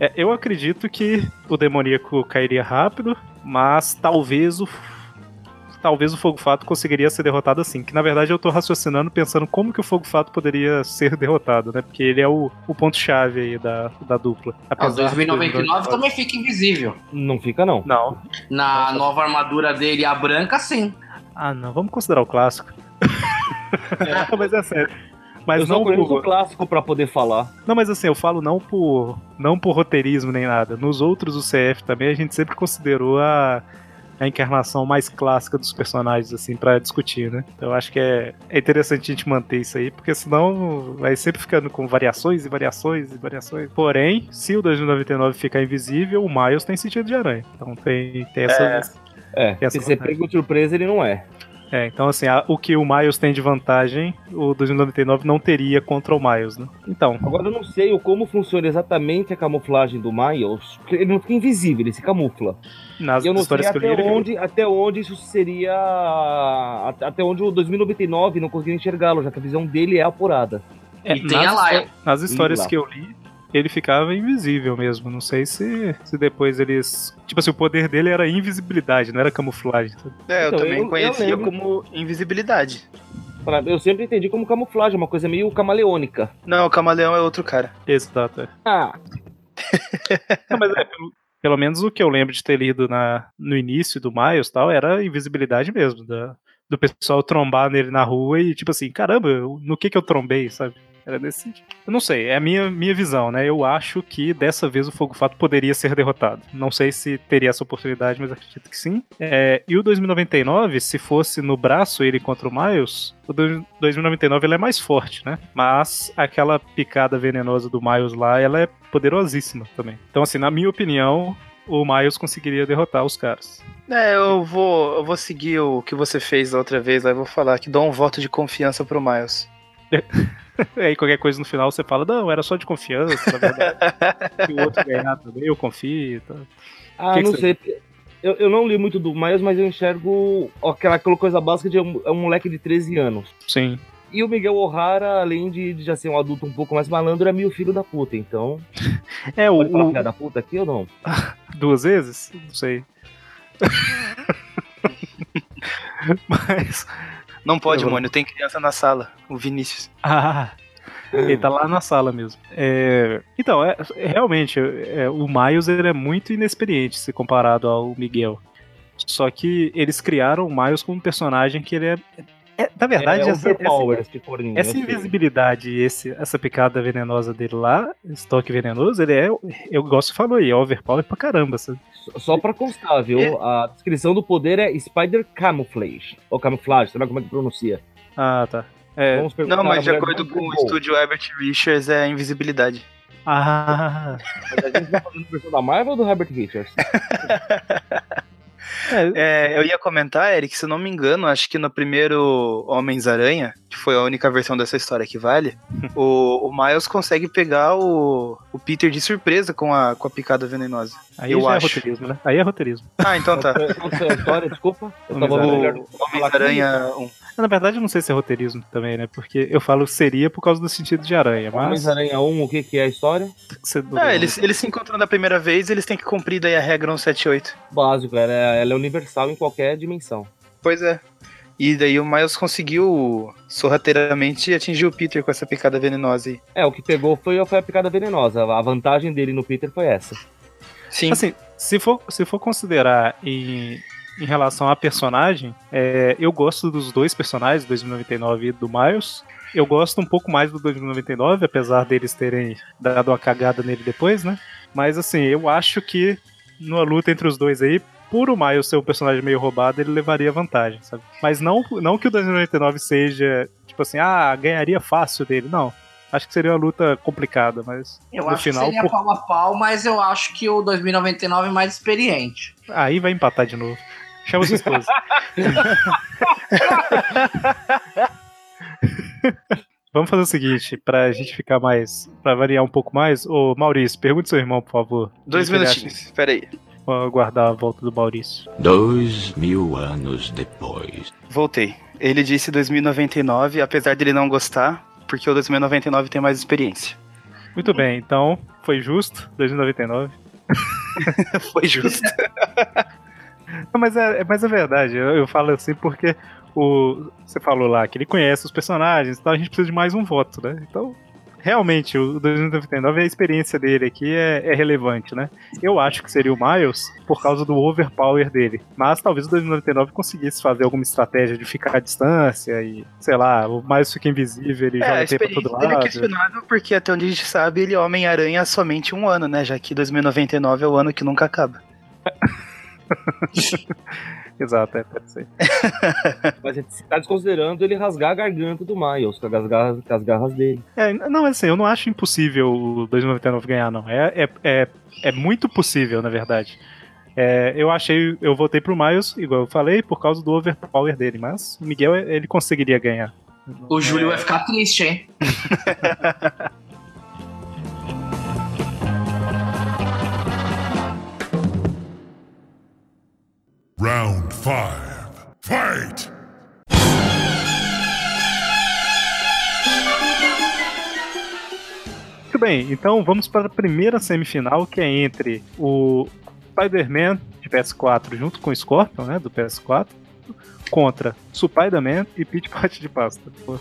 É, eu acredito que o demoníaco cairia rápido, mas talvez o talvez o Fogo Fato conseguiria ser derrotado assim. Que na verdade eu tô raciocinando pensando como que o Fogo Fato poderia ser derrotado, né? Porque ele é o, o ponto-chave aí da, da dupla. Ah, de 2099 também fica invisível. Não fica, não. Não. Na nova armadura dele, a branca, sim. Ah, não. Vamos considerar o clássico. [LAUGHS] mas é sério. Mas eu não por... o clássico pra poder falar. Não, mas assim, eu falo não por não por roteirismo nem nada. Nos outros do CF também a gente sempre considerou a, a encarnação mais clássica dos personagens assim para discutir, né? Então eu acho que é, é interessante a gente manter isso aí, porque senão vai sempre ficando com variações e variações e variações. Porém, se o 2099 ficar invisível, o Miles tem sentido de aranha. Então tem, tem essa É, Essa se você pega de surpresa, ele não é. É, então assim, a- o que o Miles tem de vantagem, o 2099 não teria contra o Miles, né? Então, Agora eu não sei o como funciona exatamente a camuflagem do Miles. porque Ele não fica invisível, ele se camufla. nas eu não sei histórias que eu li, até ele- onde, até onde isso seria. at- Até onde o 2099 não conseguiria enxergá-lo, já que a visão dele é apurada. É, E tem a nas, Laia. nas histórias que eu li, ele ficava invisível mesmo. Não sei se, se depois eles. Tipo assim, o poder dele era invisibilidade, não era camuflagem. É, eu Então, também eu- eu conhecia lembro. como invisibilidade. Eu sempre entendi como camuflagem, uma coisa meio camaleônica. Não, o camaleão é outro cara. Exato. é. Ah, [LAUGHS] Não, mas é, pelo, pelo menos o que eu lembro de ter lido na, no início do Miles e tal, era a invisibilidade mesmo. Da, do pessoal trombar nele na rua e, tipo assim, caramba, eu- no que que eu trombei, sabe? Era sentido. Eu não sei, é a minha, minha visão, né? Eu acho que dessa vez o Fogo Fato poderia ser derrotado. Não sei se teria essa oportunidade, mas acredito que sim. É, e o 2099, se fosse no braço ele contra o Miles, o do- 2099 ele é mais forte, né? Mas aquela picada venenosa do Miles lá, ela é poderosíssima também. Então, assim, na minha opinião, o Miles conseguiria derrotar os caras. É, eu vou, eu vou seguir o que você fez da outra vez, aí vou falar que dou um voto de confiança pro Miles. [LAUGHS] Aí qualquer coisa no final você fala, não, era só de confiança, na verdade. [LAUGHS] Se o outro ganhar também, eu confio tal. ah Que que não você- sei. porque Eu, eu não li muito do Miles, mas eu enxergo aquela, aquela coisa básica de um, é um moleque de 13 anos. Sim. E o Miguel O'Hara, além de, de já ser um adulto um pouco mais malandro, é meio filho da puta. Então, [LAUGHS] É, o, pode falar o- filha da puta aqui ou não? duas vezes? Não sei. Mas. Não pode, Eu- mano, tem criança na sala, o Vinícius. Ah, [LAUGHS] ele tá lá na sala mesmo. É, então, é, é, realmente, é, o Miles ele é muito inexperiente se comparado ao Miguel. Só que eles criaram o Miles como um personagem que ele é. é- na verdade, é essa, overpower, esse forninho. essa eu sei. invisibilidade e esse, essa picada venenosa dele lá, esse toque venenoso, ele é. Eu gosto de falar aí, é overpower pra caramba. Sabe? Só- pra constar, viu? A descrição do poder é Spider Camouflage. Ou Camouflage, sei lá como é que pronuncia. Ah, tá. É, Vamos perguntar Não, mas de acordo do com o estúdio Herbert Richards, é invisibilidade. ah, Mas a gente tá versão da Marvel ou do Herbert Richards? [LAUGHS] é, É, eu ia comentar, Eric, se eu não me engano, acho que no primeiro Homens-Aranha, que foi a única versão dessa história que vale, [LAUGHS] o, o Miles consegue pegar o, o Peter de surpresa com a, com a picada venenosa. aí eu já acho. é roteirismo, né? Aí é roteirismo. Ah, então tá. [LAUGHS] História? Desculpa. Eu tava Homem-Aranha. melhor. O Homens-Aranha 1. Na verdade, eu não sei se é roteirismo também, né? Porque eu falo seria por causa do sentido de aranha, mas. Homens-Aranha 1, o que, que é a história? Você- É, eles, eles se encontram da primeira vez eles têm que cumprir daí a regra 178. Básico, ela é, ela é universal em qualquer dimensão. Pois é. E daí o Miles conseguiu sorrateiramente atingir o Peter com essa picada venenosa aí. É, o que pegou foi, foi a picada venenosa. A vantagem dele no Peter foi essa. Sim. Assim, se for, se for considerar em, em relação a personagem, é, eu gosto dos dois personagens, 2099 e do Miles. Eu gosto um pouco mais do 2099, apesar deles terem dado uma cagada nele depois, né? Mas assim, eu acho que numa luta entre os dois aí, por o Miles ser um personagem meio roubado, ele levaria vantagem, sabe? Mas não, não que o 2099 seja, tipo assim, ah, ganharia fácil dele, não. Acho que seria uma luta complicada, mas Eu no acho final, que seria por- pau a pau, mas eu acho que o 2099 é mais experiente. aí vai empatar de novo. Chama sua esposa. [LAUGHS] Vamos fazer o seguinte, pra gente ficar mais. pra variar um pouco mais. Ô, Maurício, pergunte seu irmão, por favor. Dois minutinhos, pera aí. acha? Vou aguardar a volta do Maurício. Dois mil anos depois. Voltei. Ele disse 2099, apesar dele não gostar, porque o 2099 tem mais experiência. Muito bem, então foi justo, 2099. [LAUGHS] Foi justo. [LAUGHS] Não, mas, é, mas é verdade, eu, eu falo assim porque o, você falou lá que ele conhece os personagens, então a gente precisa de mais um voto, né? Então, realmente, o 2099, a experiência dele aqui é, é relevante, né? Eu acho que seria o Miles por causa do overpower dele, mas talvez o 2099 conseguisse fazer alguma estratégia de ficar à distância e, sei lá, o Miles fica invisível, ele É, joga tempo todo é lado. questionável porque até onde a gente sabe, ele é Homem-Aranha há somente um ano, né? Já que 2099 é o ano que nunca acaba. [LAUGHS] Exato, é, pode ser. [LAUGHS] Mas a gente tá desconsiderando ele rasgar a garganta do Miles com as garras, com as garras dele. É, não, assim, eu não acho impossível o 2099 ganhar, não. É, é, é, é muito possível, na verdade. É, eu achei, eu votei pro Miles, igual eu falei, por causa do overpower dele, mas o Miguel, ele conseguiria ganhar. O Júlio vai ficar triste, hein? [LAUGHS] Round five. Fight! Muito bem, então vamos para a primeira semifinal, que é entre o Spider-Man de PS4 junto com o Scorpion, né, do PS4, contra Spider-Man e Pit Pot de Pasta. Pô,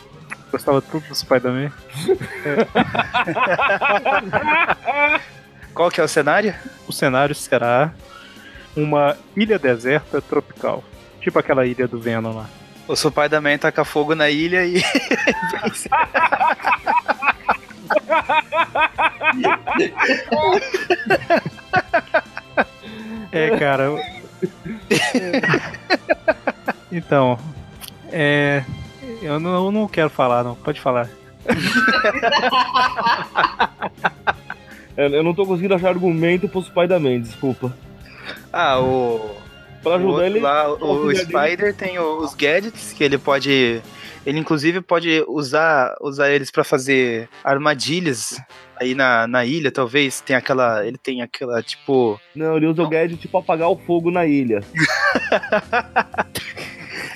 gostava tudo do Spider-Man. [LAUGHS] Qual que é o cenário? O cenário será uma ilha deserta tropical. Tipo aquela ilha do Venom lá. O Spider-Man taca fogo na ilha e. [LAUGHS] É, cara. então, é. Eu não, eu não quero falar, não. Pode falar. Eu, [LAUGHS] eu não tô conseguindo achar argumento pro Spider-Man, desculpa. Ah, o. Pra o ajudar outro ele. lá, o, o auxiliar dele. Spider tem o- os gadgets que ele pode. Ele inclusive pode usar, usar eles pra fazer armadilhas aí na, na ilha, talvez. Tem aquela. Ele tem aquela, tipo. Não, ele usa o gadget pra apagar o fogo na ilha. [LAUGHS]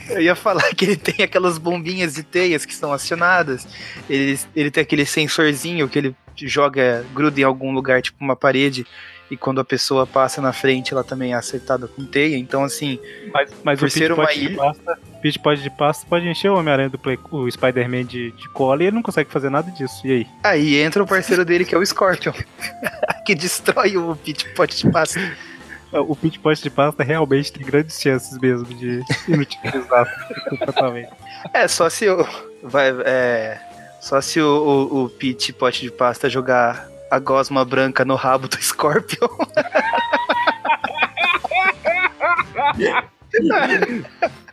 Eu ia falar que ele tem aquelas bombinhas de teias que são acionadas. Ele, ele tem aquele sensorzinho que ele joga, gruda em algum lugar, tipo uma parede. E quando a pessoa passa na frente, ela também é acertada com teia. Então, assim, Mas, mas Por o ser uma ilha- pasta, Pot de pasta pode encher o Homem-Aranha do Play, o Spider-Man de, de cola e ele não consegue fazer nada disso. E aí? aí entra o parceiro dele que é o Scorpion, [LAUGHS] que destrói o pit pot de pasta. [LAUGHS] O Pit Pot de pasta realmente tem grandes chances mesmo de [LAUGHS] inutilizar completamente. É, só se o. Vai, é, só se o, o, o pit de pasta jogar a gosma branca no rabo do [LAUGHS] Scorpion.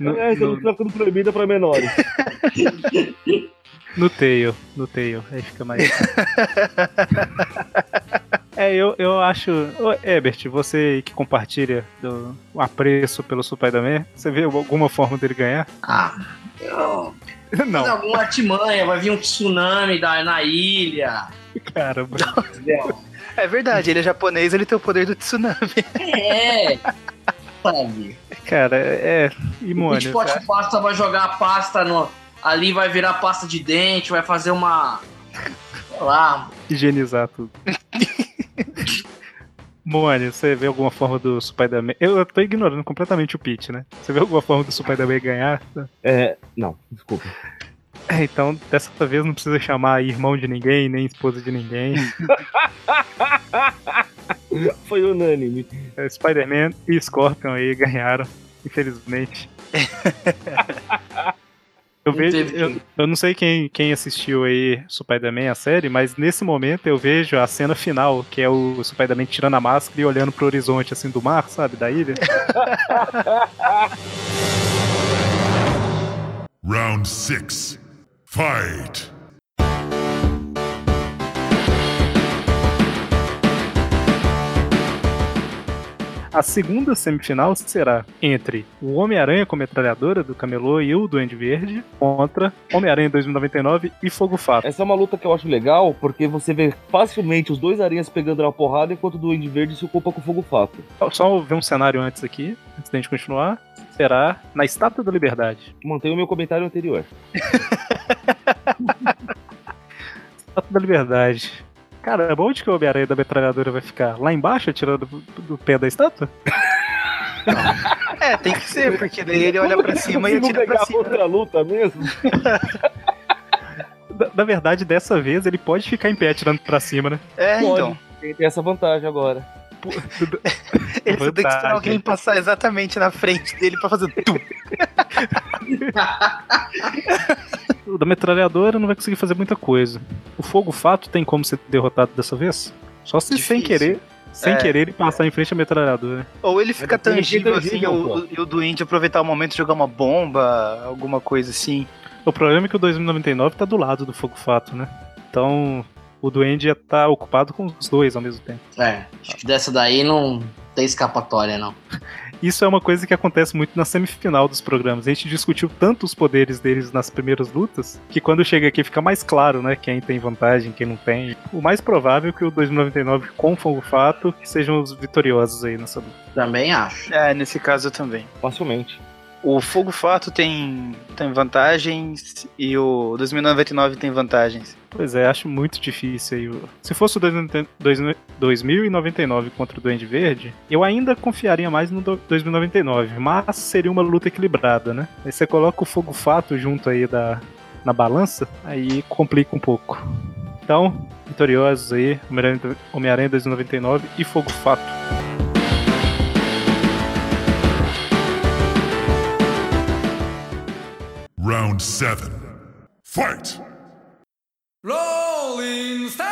No, é, no, tá ficando proibida pra menores. no tail, no tail. Aí fica mais. É, eu, eu acho. Ô, Ebert, você que compartilha do, o apreço pelo Spider-Man, você vê alguma forma dele ganhar? Ah, eu... Não, alguma artimanha, vai vir um tsunami da, na ilha. Caramba. É verdade, ele é japonês, ele tem o poder do tsunami. É, sabe? Cara, é. O Imune. Pit Pot de pasta vai jogar a pasta no, ali, vai virar pasta de dente, vai fazer uma. Sei lá. higienizar tudo. [LAUGHS] Mônio, você vê alguma forma do Spider-Man? Eu tô ignorando completamente o pitch, né? Você vê alguma forma do Spider-Man ganhar? É, não, desculpa. [LAUGHS] É, então dessa vez não precisa chamar irmão de ninguém, nem esposa de ninguém. [LAUGHS] Foi unânime. É, Spider-Man e Scorpion aí ganharam, infelizmente. [LAUGHS] Eu, Não vejo, eu, eu não sei quem, quem assistiu aí Spider-Man, a série, mas nesse momento eu vejo a cena final, que é o Spider-Man tirando a máscara e olhando pro horizonte assim do mar, sabe, da ilha. Round six. Fight! A segunda semifinal será entre o Homem-Aranha com metralhadora do Camelô e o Duende Verde contra Homem-Aranha 2099 e Fogo Fato. Essa é uma luta que eu acho legal, porque você vê facilmente os dois aranhas pegando na porrada, enquanto o Duende Verde se ocupa com o fogo fato. Só ver um cenário antes aqui, antes da gente continuar. Será na Estátua da Liberdade. Mantenho o meu comentário anterior. [LAUGHS] Estátua da Liberdade. Cara, onde que o Homem-Aranha da metralhadora vai ficar? Lá embaixo, tirando do, pé da estátua? [LAUGHS] É, tem que ser, porque daí ele olha pra cima e atira pra pegar cima. outra luta mesmo. [LAUGHS] Na, na verdade, dessa vez ele pode ficar em pé tirando pra cima, né? É, Pode. então. Tem tem essa vantagem agora. [LAUGHS] Ele só tem que esperar alguém passar exatamente na frente dele pra fazer tum. [LAUGHS] O da metralhadora não vai conseguir fazer muita coisa. O fogo fato tem como ser derrotado dessa vez? Só se sem Difícil. querer. Sem É. querer ele passar em frente à metralhadora. Ou ele fica tangível assim, e o doente aproveitar o momento e jogar uma bomba, alguma coisa assim. O problema é que o 2099 tá do lado do fogo fato, né? Então o Duende ia estar ocupado com os dois ao mesmo tempo. É, acho que dessa daí não tem escapatória, não. [LAUGHS] Isso é uma coisa que acontece muito na semifinal dos programas. A gente discutiu tanto os poderes deles nas primeiras lutas, que quando chega aqui fica mais claro, né? Quem tem vantagem, quem não tem. O mais provável é que o 2099 com Fogo Fato que sejam os vitoriosos aí nessa luta. Também acho. É, nesse caso também. Facilmente. O Fogo Fato tem, tem vantagens e o 2099 tem vantagens. Pois é, acho muito difícil aí. Se fosse o 2000 2099 contra o Duende Verde, eu ainda confiaria mais no do- 2099, mas seria uma luta equilibrada, né? Aí você coloca o Fogo Fato junto aí da, na balança, aí complica um pouco. Então, vitoriosos aí, Homem-Aranha 2099 e Fogo Fato. Round 7. Fight! Rolling Stone.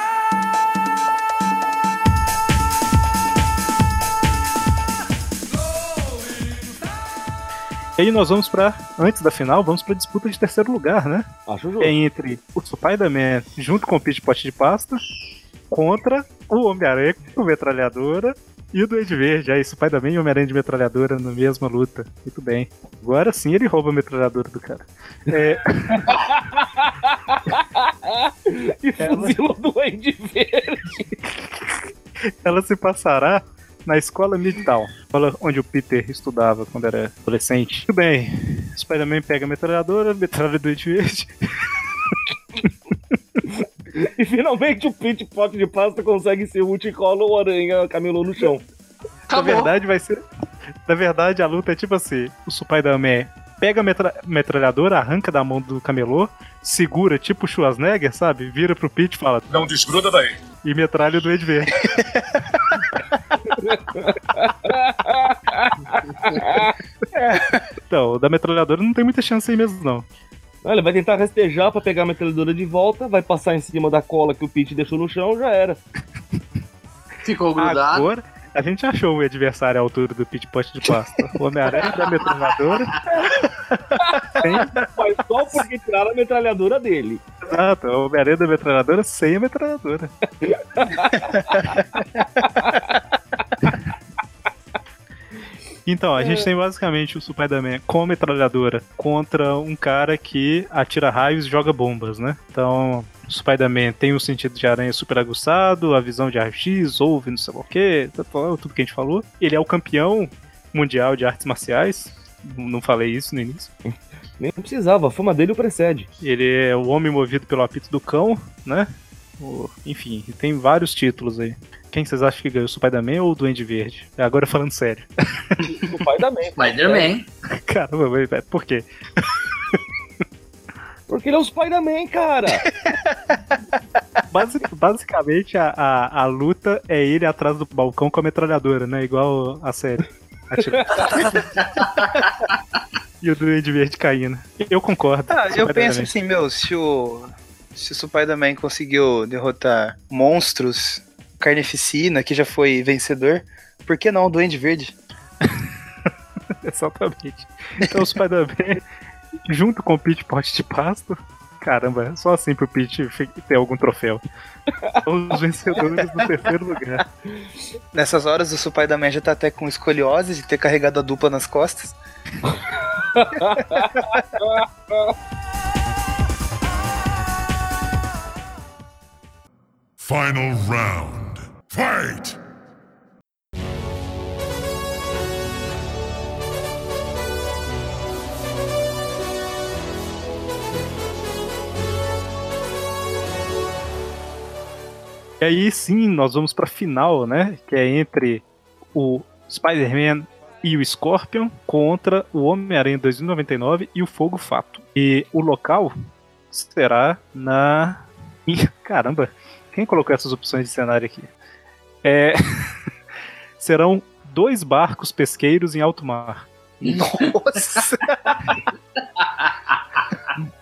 E aí nós vamos pra, antes da final, vamos pra disputa de terceiro lugar, né? Acho justo. é entre o Spider-Man junto com o Pete Pote de Pasta contra o Homem-Aranha com metralhadora e o Duende Verde. Aí, Spider-Man e o Homem-Aranha de metralhadora na mesma luta. Muito bem. Agora sim ele rouba a metralhadora do cara. É, [LAUGHS] E fuzila o Duende Verde. ela se passará na escola Midtown, escola onde o Peter estudava quando era adolescente. Muito bem. Spider-Man pega a metralhadora, metralha do Duende Verde. [LAUGHS] E finalmente o Pit Pote de Pasta consegue ser útil e cola o Aranha camelou no chão. Na verdade, vai ser. Na verdade, a luta é tipo assim: o Spider-Man pega a metra- metralhadora, arranca da mão do camelô, segura tipo Schwarzenegger, sabe? Vira pro Pete e fala: Não desgruda daí. e metralha do Ed Verde. [LAUGHS] então, o da metralhadora não tem muita chance aí mesmo, não. Ele vai tentar rastejar pra pegar a metralhadora de volta, vai passar em cima da cola que o Pete deixou no chão, já era. Ficou grudado. Agora, a gente achou o adversário à altura do Pete Pote de Pasta. O Homem-Aranha da metralhadora. [LAUGHS] sem, Mas só porque tiraram a metralhadora dele. exato, o Homem-Aranha da metralhadora sem a metralhadora. [LAUGHS] Então, a gente tem basicamente o Spider-Man com a metralhadora contra um cara que atira raios e joga bombas, né? Então, o Spider-Man tem o sentido de aranha super aguçado, a visão de raio-x, ouve não sei o que, tudo que a gente falou. Ele é o campeão mundial de artes marciais. Não falei isso no início. Nem precisava, a fama dele o precede. Ele é o homem movido pelo apito do cão, né? Enfim, e tem vários títulos aí. Quem vocês acham que ganhou, o Spider-Man ou o Duende Verde? Agora falando sério. [LAUGHS] O pai da mente. Spider-Man. [LAUGHS] Caramba, velho, por quê? [LAUGHS] Porque ele é o Spider-Man, cara. Basic- basicamente, a, a, a luta é ele atrás do balcão com a metralhadora, né? Igual a série. E o Duende Verde caindo. Eu concordo. Ah, eu Spider-Man. penso assim, meu, se o. Se o Spider-Man conseguiu derrotar monstros, carnificina, que já foi vencedor, por que não o Duende Verde? [LAUGHS] Exatamente. Então o Spider-Man, junto com o Pete Pote de Pasto, caramba, só assim pro Pete ter algum troféu. São os vencedores do terceiro lugar. Nessas horas o Spider-Man já tá até com escoliose de ter carregado a dupla nas costas. [LAUGHS] Final round. Fight! E aí sim, nós vamos pra final, né? Que é entre o Spider-Man e o Scorpion contra o Homem-Aranha 2099 e o Fogo Fato. E o local será na. [LAUGHS] Caramba, quem colocou essas opções de cenário aqui? É... [LAUGHS] Serão dois barcos pesqueiros em alto mar. Nossa! [LAUGHS]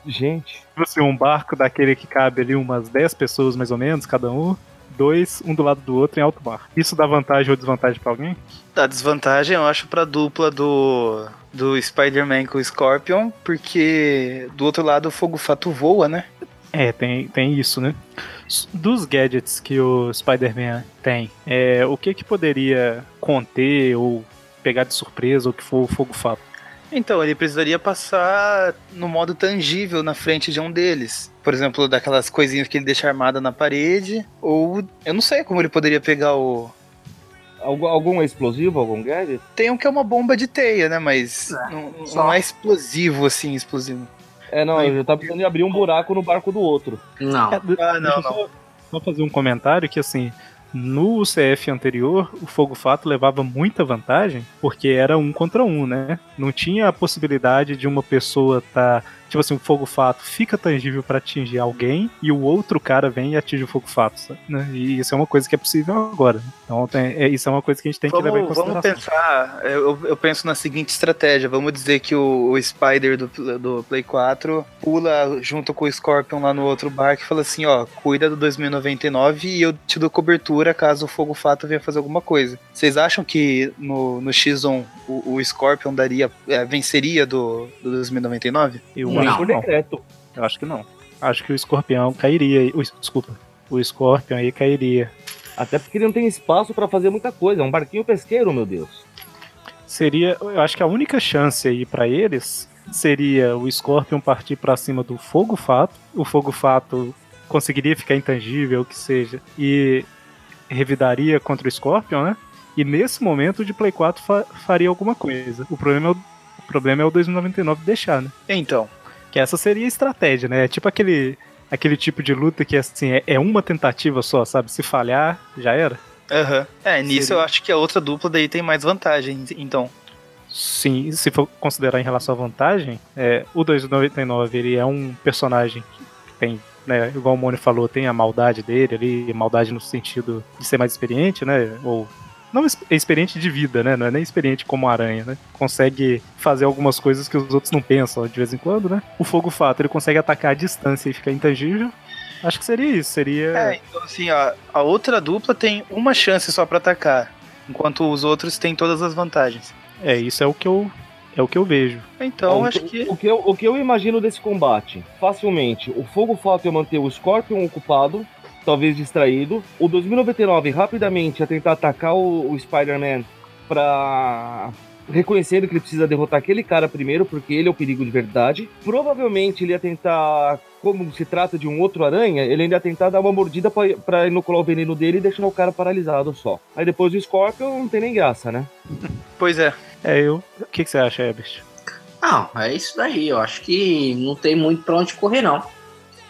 Gente, assim, um barco daquele que cabe ali umas 10 pessoas mais ou menos, cada um. Dois, um do lado do outro em alto mar. Isso dá vantagem ou desvantagem pra alguém? A desvantagem, eu acho, pra dupla do, do Spider-Man com o Scorpion, porque do outro lado o fogo fato voa, né? É, tem, tem isso, né? Dos gadgets que o Spider-Man tem, é, o que que poderia conter ou pegar de surpresa ou que for o fogo fato? Então, ele precisaria passar no modo tangível na frente de um deles. Por exemplo, daquelas coisinhas que ele deixa armada na parede. Ou eu não sei como ele poderia pegar o. algum, algum explosivo, algum gadget? Tem um que é uma bomba de teia, né? Mas não, só. não é explosivo assim, explosivo. É, não, eu tava pensando em abrir um buraco no barco do outro. Não. É, Ah, não, não. Só, só fazer um comentário que assim, no CF anterior, o fogo fato levava muita vantagem, porque era um contra um, né? Não tinha a possibilidade de uma pessoa tá. Tipo assim, o fogo fato fica tangível pra atingir alguém e o outro cara vem e atinge o fogo fato, sabe? né? E isso é uma coisa que é possível agora. Então tem- é, isso é uma coisa que a gente tem que levar em Vamos, vamos consideração. pensar, eu, eu penso na seguinte estratégia. Vamos dizer que o, o Spider do, do Play 4 pula junto com o Scorpion lá no outro barco e fala assim: ó, cuida do 2099 e eu te dou cobertura caso o Fogo Fato venha fazer alguma coisa. Vocês acham que no, no X1 o, o Scorpion daria, é, venceria do, do 2099? Eu Não. Acho Por que não. decreto. Eu acho que não. Acho que o escorpião cairia. o- desculpa. O Scorpion aí cairia. Até porque ele não tem espaço pra fazer muita coisa. É um barquinho pesqueiro, meu Deus. Seria, eu acho que a única chance aí pra eles seria o Scorpion partir pra cima do Fogo Fato. O Fogo Fato conseguiria ficar intangível, o que seja, e revidaria contra o Scorpion, né? E nesse momento o de Play 4 fa- faria alguma coisa. O problema é o, o problema é o 2099 deixar, né? Então, Que essa seria a estratégia, né? É tipo aquele aquele tipo de luta que assim é, é uma tentativa só, sabe? Se falhar, já era. aham. é, nisso Seria. eu acho que a outra dupla daí tem mais vantagem, então. Sim, se for considerar em relação à vantagem, é, o 299 ele é um personagem que tem, né, igual o Mônio falou, tem a maldade dele ali, maldade no sentido de ser mais experiente, né? Ou não é experiente de vida, né? Não é nem experiente como aranha, né? Consegue fazer algumas coisas que os outros não pensam de vez em quando, né? O fogo fato, ele consegue atacar à distância e ficar intangível. Acho que seria isso, seria É, então assim, ó, a outra dupla tem uma chance só pra atacar, enquanto os outros têm todas as vantagens. é, isso é o que eu é o que eu vejo. Então, acho o, que o, que eu, o que eu imagino desse combate? Facilmente, o Fogo Fato ia manter o Scorpion ocupado, talvez distraído. O 2099 rapidamente ia tentar atacar o, o Spider-Man pra. Reconhecendo que ele precisa derrotar aquele cara primeiro, porque ele é o perigo de verdade. Provavelmente ele ia tentar, como se trata de um outro aranha, ele ainda ia tentar dar uma mordida pra, pra inocular o veneno dele e deixar o cara paralisado só. Aí depois o Scorpion não tem nem graça, né? [LAUGHS] Pois é. É, eu. O que, que você acha, Herbert? Não, é isso daí. Eu acho que não tem muito pra onde correr, não.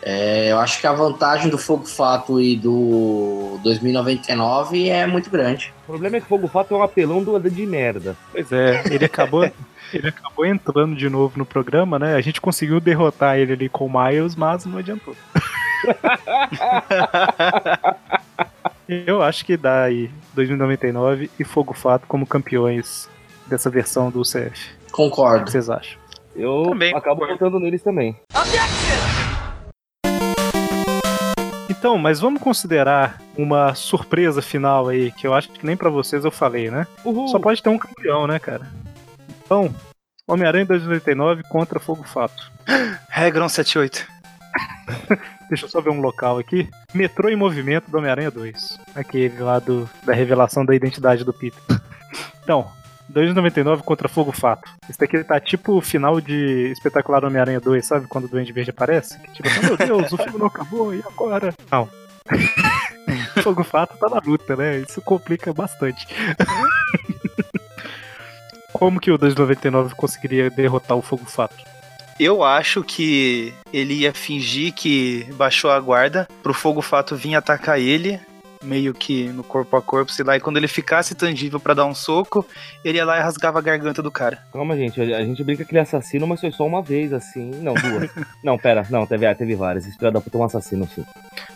É, eu acho que a vantagem do Fogo Fato e do 2099 é muito grande. O problema é que o Fogo Fato é um apelão do de merda. Pois é, ele acabou, [LAUGHS] ele acabou entrando de novo no programa, né? A gente conseguiu derrotar ele ali com o Miles, mas não adiantou. [LAUGHS] Eu acho que dá aí 2099 e Fogo Fato como campeões dessa versão do CF. O que Concordo. vocês acham? Eu Também acabo concordo. votando neles também. Então, mas vamos considerar uma surpresa final aí, que eu acho que nem pra vocês eu falei, né? Uhul. Só pode ter um campeão, né, cara? Então, Homem-Aranha 2089 contra Fogo Fato. Regra 178. [LAUGHS] Deixa eu só ver um local aqui. Metrô em movimento do Homem-Aranha 2. Aquele lá do, da revelação da identidade do Peter. Então, 2,99 contra Fogo Fato. Esse daqui tá tipo o final de Espetacular Homem-Aranha 2, sabe? Quando o Duende Verde aparece. Que tipo, meu Deus, o filme não acabou, e agora? Não. [LAUGHS] Fogo Fato tá na luta, né? Isso complica bastante. [LAUGHS] Como que o 2,99 conseguiria derrotar o Fogo Fato? Eu acho que ele ia fingir que baixou a guarda pro Fogo Fato vir atacar ele meio que no corpo a corpo, sei lá, e quando ele ficasse tangível pra dar um soco, ele ia lá e rasgava a garganta do cara. Calma, gente. A, gente brinca que ele é assassino, mas foi só uma vez, assim. Não, duas. [LAUGHS] não, pera. Não, teve, teve várias. Esse filho da puta é um assassino, sim.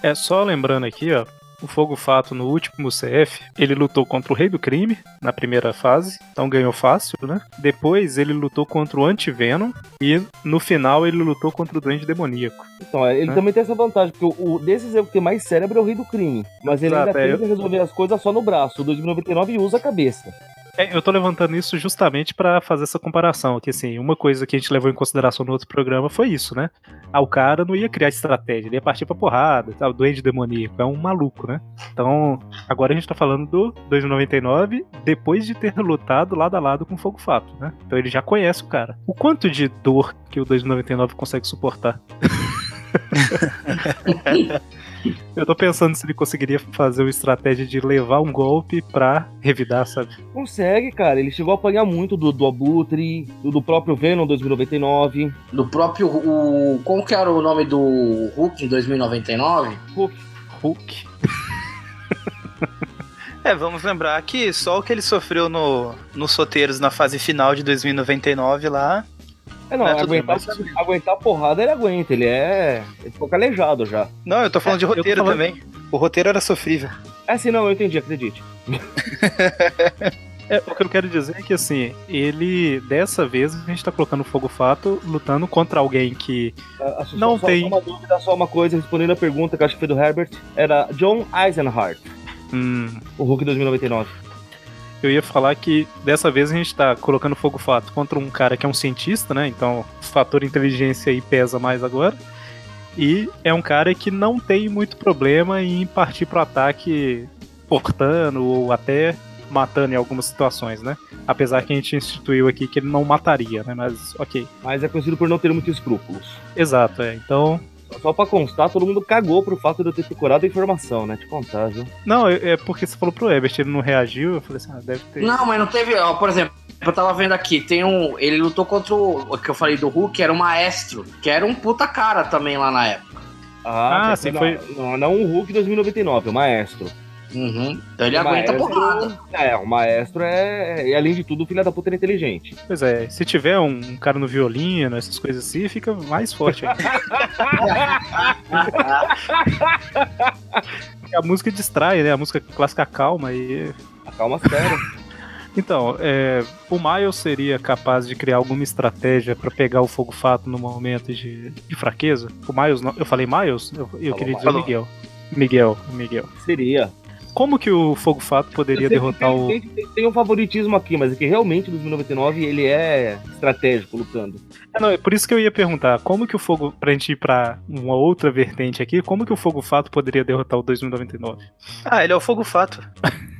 É, só lembrando aqui, ó. O Fogo Fato no último CF, ele lutou contra o Rei do Crime na primeira fase, então ganhou fácil, né? Depois ele lutou contra o Anti-Venom e no final ele lutou contra o Duende Demoníaco. Então, é, ele É. também tem essa vantagem, porque o, o desses é o que tem mais cérebro é o rei do crime. Mas ele Exato, ainda é, tenta resolver as coisas só no braço. O 2099 usa a cabeça. É, eu tô levantando isso justamente pra fazer essa comparação, que assim, uma coisa que a gente levou em consideração no outro programa foi isso, né? Ah, o cara não ia criar estratégia, ele ia partir pra porrada, tá? o Duende Demoníaco é um maluco, né? Então, agora a gente tá falando do 2099 depois de ter lutado lado a lado com o Fogo Fato, né? Então ele já conhece o cara. O quanto de dor que o 2099 consegue suportar? [LAUGHS] Eu tô pensando se ele conseguiria fazer uma estratégia de levar um golpe pra revidar, sabe? Consegue, cara. Ele chegou a apanhar muito do, do Abutre, do, do próprio Venom 2099. Do próprio. O, como que era o nome do Hulk em 2099? Hulk. Hulk. [LAUGHS] É, vamos lembrar que só o que ele sofreu no, nos soteiros na fase final de 2099 lá. É, não, É, tudo bem, aguentar, aguentar a porrada ele aguenta. Ele é. Ele ficou calejado já. Não, eu tô falando de eu tô roteiro falando- também. O roteiro era sofrível. É, sim, não, eu entendi, acredite. [LAUGHS] É, o que eu quero dizer é que, assim, ele, dessa vez, a gente tá colocando Fogo Fato lutando contra alguém que. Ah, só- Não só, tem. Só uma dúvida, só uma coisa, respondendo a pergunta que eu acho que foi do Herbert. Era John Eisenhart, Hum, o Hulk 2099. Eu ia falar que dessa vez a gente tá colocando Fogo Fato contra um cara que é um cientista, né? Então o fator inteligência aí pesa mais agora. E é um cara que não tem muito problema em partir pro ataque cortando ou até matando em algumas situações, né? Apesar que a gente instituiu aqui que ele não mataria, né? Mas ok. Mas é conhecido por não ter muitos escrúpulos. Exato, é. Então. Só pra constar, todo mundo cagou pro fato de eu ter procurado a informação, né? Te contar, viu? Não, é porque você falou pro Ebert, ele não reagiu, eu falei assim, ah, deve ter. Não, mas não teve. Ó, por exemplo, eu tava vendo aqui, tem um. Ele lutou contra o, o que eu falei do Hulk, era o Maestro, que era um puta cara também lá na época. Ah, quer sim, foi- Não, não o Hulk 2099, o Maestro. Uhum. Então ele O aguenta maestro- porrada. É, o Maestro é. E além de tudo, o filho da puta é inteligente. Pois é, se tiver um, um cara no violino, essas coisas assim, fica mais forte ainda. [LAUGHS] a música distrai, né? A música clássica calma e. Calma, sério. Então, é, o Miles seria capaz de criar alguma estratégia pra pegar o fogo fato no momento de, de fraqueza? O Miles, não- eu falei Miles? Eu, eu queria dizer Falou. Miguel. Miguel, Miguel. Seria. Como que o fogo fato poderia derrotar o. tem, tem, tem um favoritismo aqui, mas é que realmente o 2099 ele é estratégico lutando. É, não, é por isso que eu ia perguntar, como que o fogo, pra gente ir pra uma outra vertente aqui, como que o fogo fato poderia derrotar o 2099? Ah, ele é o fogo fato. [LAUGHS]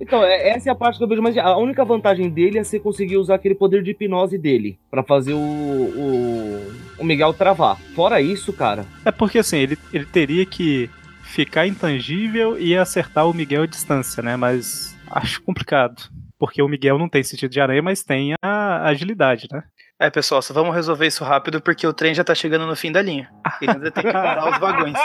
Então, é- essa é a parte que eu vejo mais. A única vantagem dele é você conseguir usar aquele poder de hipnose dele pra fazer o, o, o Miguel travar. Fora isso, cara, É porque assim, ele, ele teria que ficar intangível e acertar o Miguel à distância, né? Mas acho complicado. Porque o Miguel não tem sentido de aranha, mas tem a agilidade, né? É, pessoal, só vamos resolver isso rápido porque o trem já tá chegando no fim da linha. Ele ainda tem que parar os vagões.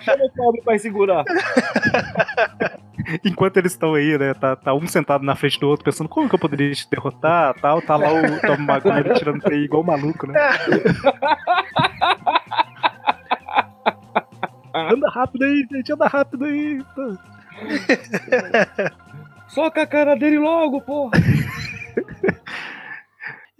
chama o pobre pra segurar. [LAUGHS] Enquanto eles estão aí, né? Tá, tá um sentado na frente do outro, pensando como que eu poderia te derrotar tal. Tá lá o Tom Maguire tirando TI igual maluco, né? [LAUGHS] anda rápido aí, gente, anda rápido aí. [LAUGHS] Soca a cara dele logo, porra. [LAUGHS]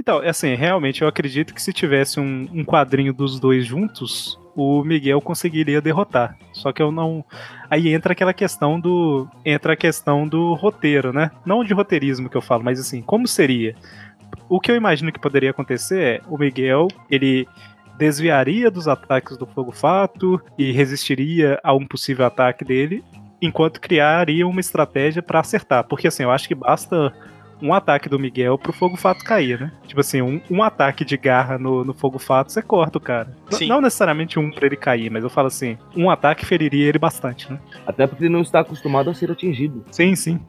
Então, é assim, realmente eu acredito que se tivesse um, um quadrinho dos dois juntos, o Miguel conseguiria derrotar. Só que eu não. Aí entra aquela questão do. Entra a questão do roteiro, né? Não de roteirismo que eu falo, mas assim, como seria? O que eu imagino que poderia acontecer é o Miguel, ele desviaria dos ataques do Fogo Fato e resistiria a um possível ataque dele, enquanto criaria uma estratégia pra acertar. Porque assim, eu acho que basta um ataque do Miguel pro Fogo Fato cair, né? Tipo assim, um, um ataque de garra no, no Fogo Fato, você corta o cara. N-. Não necessariamente um pra ele cair, mas eu falo assim, um ataque feriria ele bastante, né? Até porque ele não está acostumado a ser atingido. Sim, sim.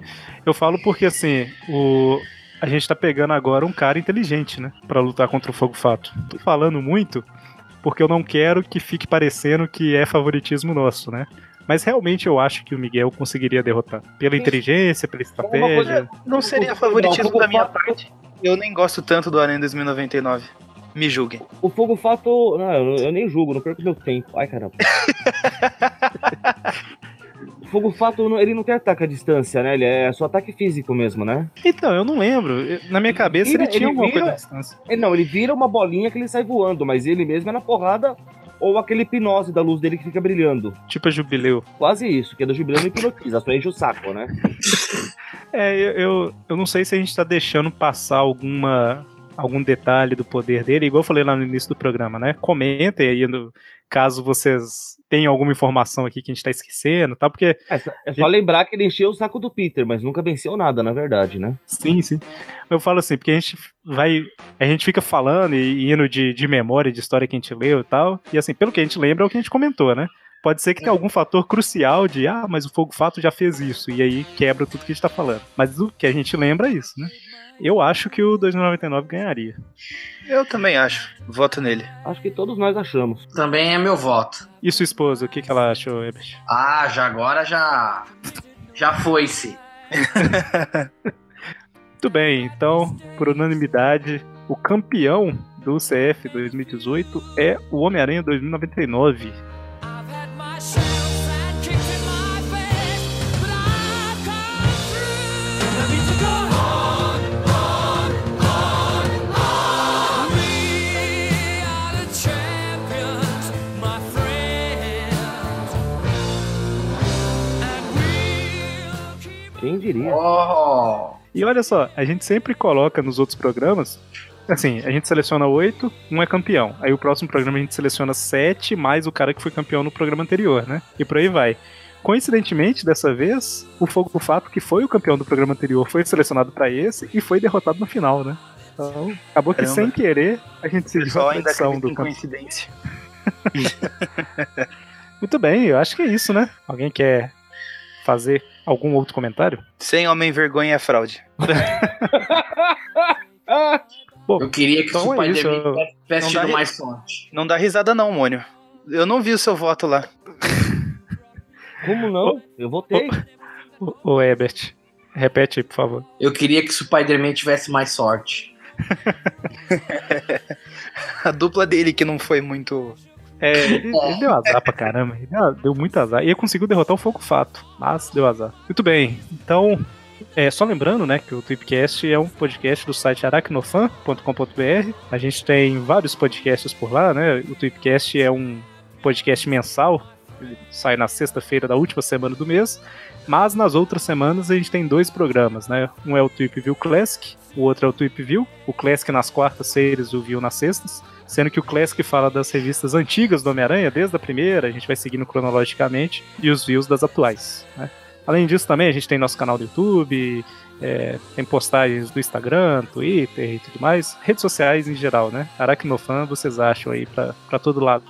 Eu falo porque assim, o a gente tá pegando agora um cara inteligente, né, Pra lutar contra o Fogo Fato. Tô falando muito porque eu não quero que fique parecendo que é favoritismo nosso, né? Mas realmente eu acho que o Miguel conseguiria derrotar. Pela inteligência, pela estratégia. coisa- Não seria favoritismo Não, da minha parte. Eu nem gosto tanto do Aranha 2099. Me julguem. O Fogo Fato. Não, eu, eu nem julgo, não perco meu tempo. Ai, caramba. [LAUGHS] Fogo Fato, não- ele não tem ataque à distância, né? Ele é só ataque físico mesmo, né? Então, eu não lembro. Na minha cabeça Vira- ele tinha ele alguma vira- coisa à distância. Ele, não, ele vira uma bolinha que ele sai voando, mas ele mesmo é na porrada ou aquele hipnose da luz dele que fica brilhando. Tipo a jubileu. Quase isso, que é do jubileu e hipnotiza, só enche o saco, né? [LAUGHS] É, eu, eu, eu não sei se a gente tá deixando passar alguma algum detalhe do poder dele, igual eu falei lá no início do programa, né? Comentem aí no, caso vocês tenham alguma informação aqui que a gente tá esquecendo, tá? Porque É, só- é só lembrar que ele encheu o saco do Peter, mas nunca venceu nada, na verdade, né? Sim, sim. Eu falo assim, porque a gente vai. A gente fica falando e indo de, de memória, de história que a gente leu e tal. E assim, pelo que a gente lembra, é o que a gente comentou, né? Pode ser que tenha algum fator crucial de, ah, mas o Fogo Fato já fez isso, e aí quebra tudo que a gente tá falando. Mas o que a gente lembra é isso, né? Eu acho que o 2099 ganharia. Eu também acho. Voto nele. Acho que todos nós achamos. Também é meu voto. E sua esposa, o que, que ela achou, Ebert? Ah, já agora já. Já foi-se. [LAUGHS] Muito bem, então, por unanimidade, o campeão do CF 2018 é o Homem-Aranha 2099. Quem diria? Oh, E olha só, a gente sempre coloca nos outros programas, assim, a gente seleciona oito, um é campeão. Aí o próximo programa a gente seleciona sete, mais o cara que foi campeão no programa anterior, né? E por aí vai. Coincidentemente, dessa vez, o Fogo do Fato, que foi o campeão do programa anterior, foi selecionado pra esse e foi derrotado no final, né? Então, acabou que Caramba. sem querer a gente O seguiu pessoal a do coincidência. [LAUGHS] Muito bem, eu acho que é isso, né? Alguém quer fazer algum outro comentário? Sem homem vergonha é fraude. [LAUGHS] Bom, eu queria que Então o é isso, Spider-Man eu- tivesse tido mais sorte. Não dá risada não, Mônio. Eu não vi o seu voto lá. [LAUGHS] Como não? Eu votei. ô, ô Ebert, repete aí, por favor. Eu queria que o Spider-Man tivesse mais sorte. [LAUGHS] A dupla dele que não foi muito. É, ele, ele deu azar pra caramba. Ele deu, deu muito azar. E ele conseguiu derrotar o Fogo Fato, mas deu azar. Muito bem, então. É, só lembrando, né, que o Tweepcast é um podcast do site aracnofan.com.br. A gente tem vários podcasts por lá, né? O Tweepcast é um podcast mensal, ele sai na sexta-feira da última semana do mês. Mas nas outras semanas a gente tem dois programas, né? Um é o Tweep View Classic, o outro é o Tweep View. O Classic nas quartas-feiras e o View nas sextas. Sendo que o Classic fala das revistas antigas do Homem-Aranha, desde a primeira, a gente vai seguindo cronologicamente, e os views das atuais. Né? Além disso, também a gente tem nosso canal do YouTube, é, tem postagens do Instagram, Twitter e tudo mais, redes sociais em geral, né? Aracnofan vocês acham aí pra todo lado.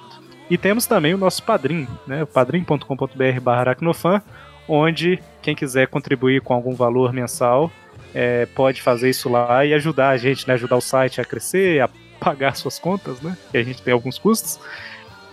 E temos também o nosso padrim, né? Padrim.com.br aracnofan, onde quem quiser contribuir com algum valor mensal é, pode fazer isso lá e ajudar a gente, né? Ajudar o site a crescer, a pagar suas contas, né? Que a gente tem alguns custos.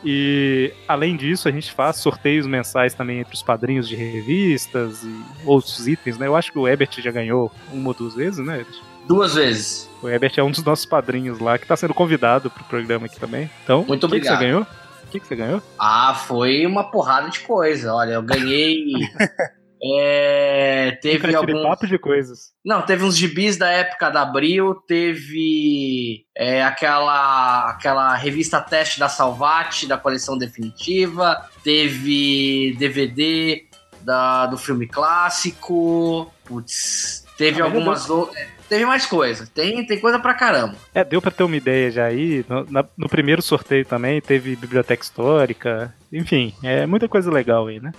E além disso, a gente faz sorteios mensais também entre os padrinhos de revistas e outros itens, né? Eu acho que o Ebert já ganhou uma ou duas vezes, né? Ebert? Duas vezes. O Ebert é um dos nossos padrinhos lá, que tá sendo convidado pro programa aqui também. Então, Muito o que, que você obrigado. ganhou? O que, que você ganhou? Ah, foi uma porrada de coisa. Olha, eu ganhei. [LAUGHS] é, teve alguns. papo de coisas. Não, teve uns gibis da época da Abril, teve é, aquela, aquela revista teste da Salvati, da coleção definitiva, teve DVD da, do filme clássico, putz, teve Ah, mas algumas outras. Teve mais coisa, tem, tem coisa pra caramba. É, deu pra ter uma ideia já aí. No, na- no primeiro sorteio também teve biblioteca histórica. Enfim, é muita coisa legal aí, né?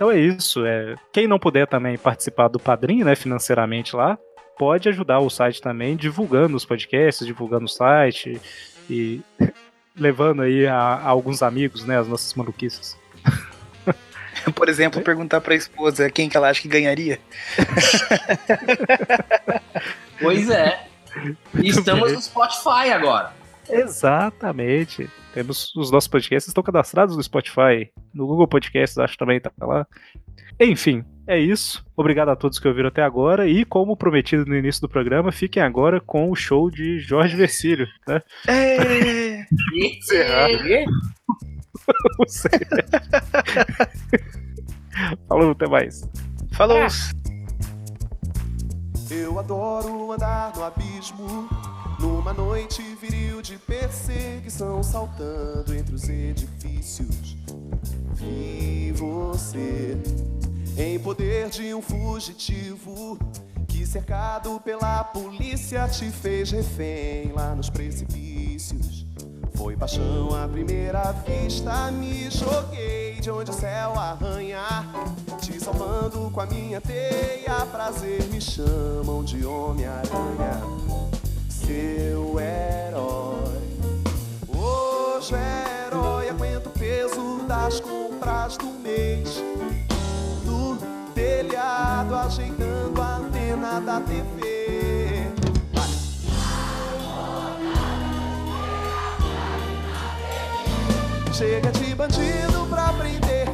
Então é isso. É, quem não puder também participar do padrinho, né, financeiramente lá, pode ajudar o site também, divulgando os podcasts, divulgando o site e [LAUGHS] levando aí a, a alguns amigos, né, as nossas maluquices. [LAUGHS] Por exemplo, perguntar pra esposa quem que ela acha que ganharia. [LAUGHS] Pois é. E estamos no Spotify agora. Exatamente. Temos os nossos podcasts estão cadastrados no Spotify, no Google Podcasts, acho que também tá lá. Enfim, é isso. Obrigado a todos que ouviram até agora. E, como prometido no início do programa, fiquem agora com o show de Jorge Versilo. Né? É. Não [LAUGHS] sei. [LAUGHS] [LAUGHS] Falou, até mais. Falou. Eu adoro andar no abismo, numa noite viril de perseguição, saltando entre os edifícios. Vi você em poder de um fugitivo que, cercado pela polícia, te fez refém lá nos precipícios. Foi paixão à primeira vista, me joguei de onde o céu arranha, te salvando com a minha teia. Prazer me chamam de Homem-Aranha, seu herói. Hoje é herói, aguenta o peso das compras do mês. No telhado, ajeitando a antena da TV. Chega de bandido pra prender,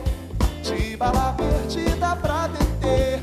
de bala perdida pra deter.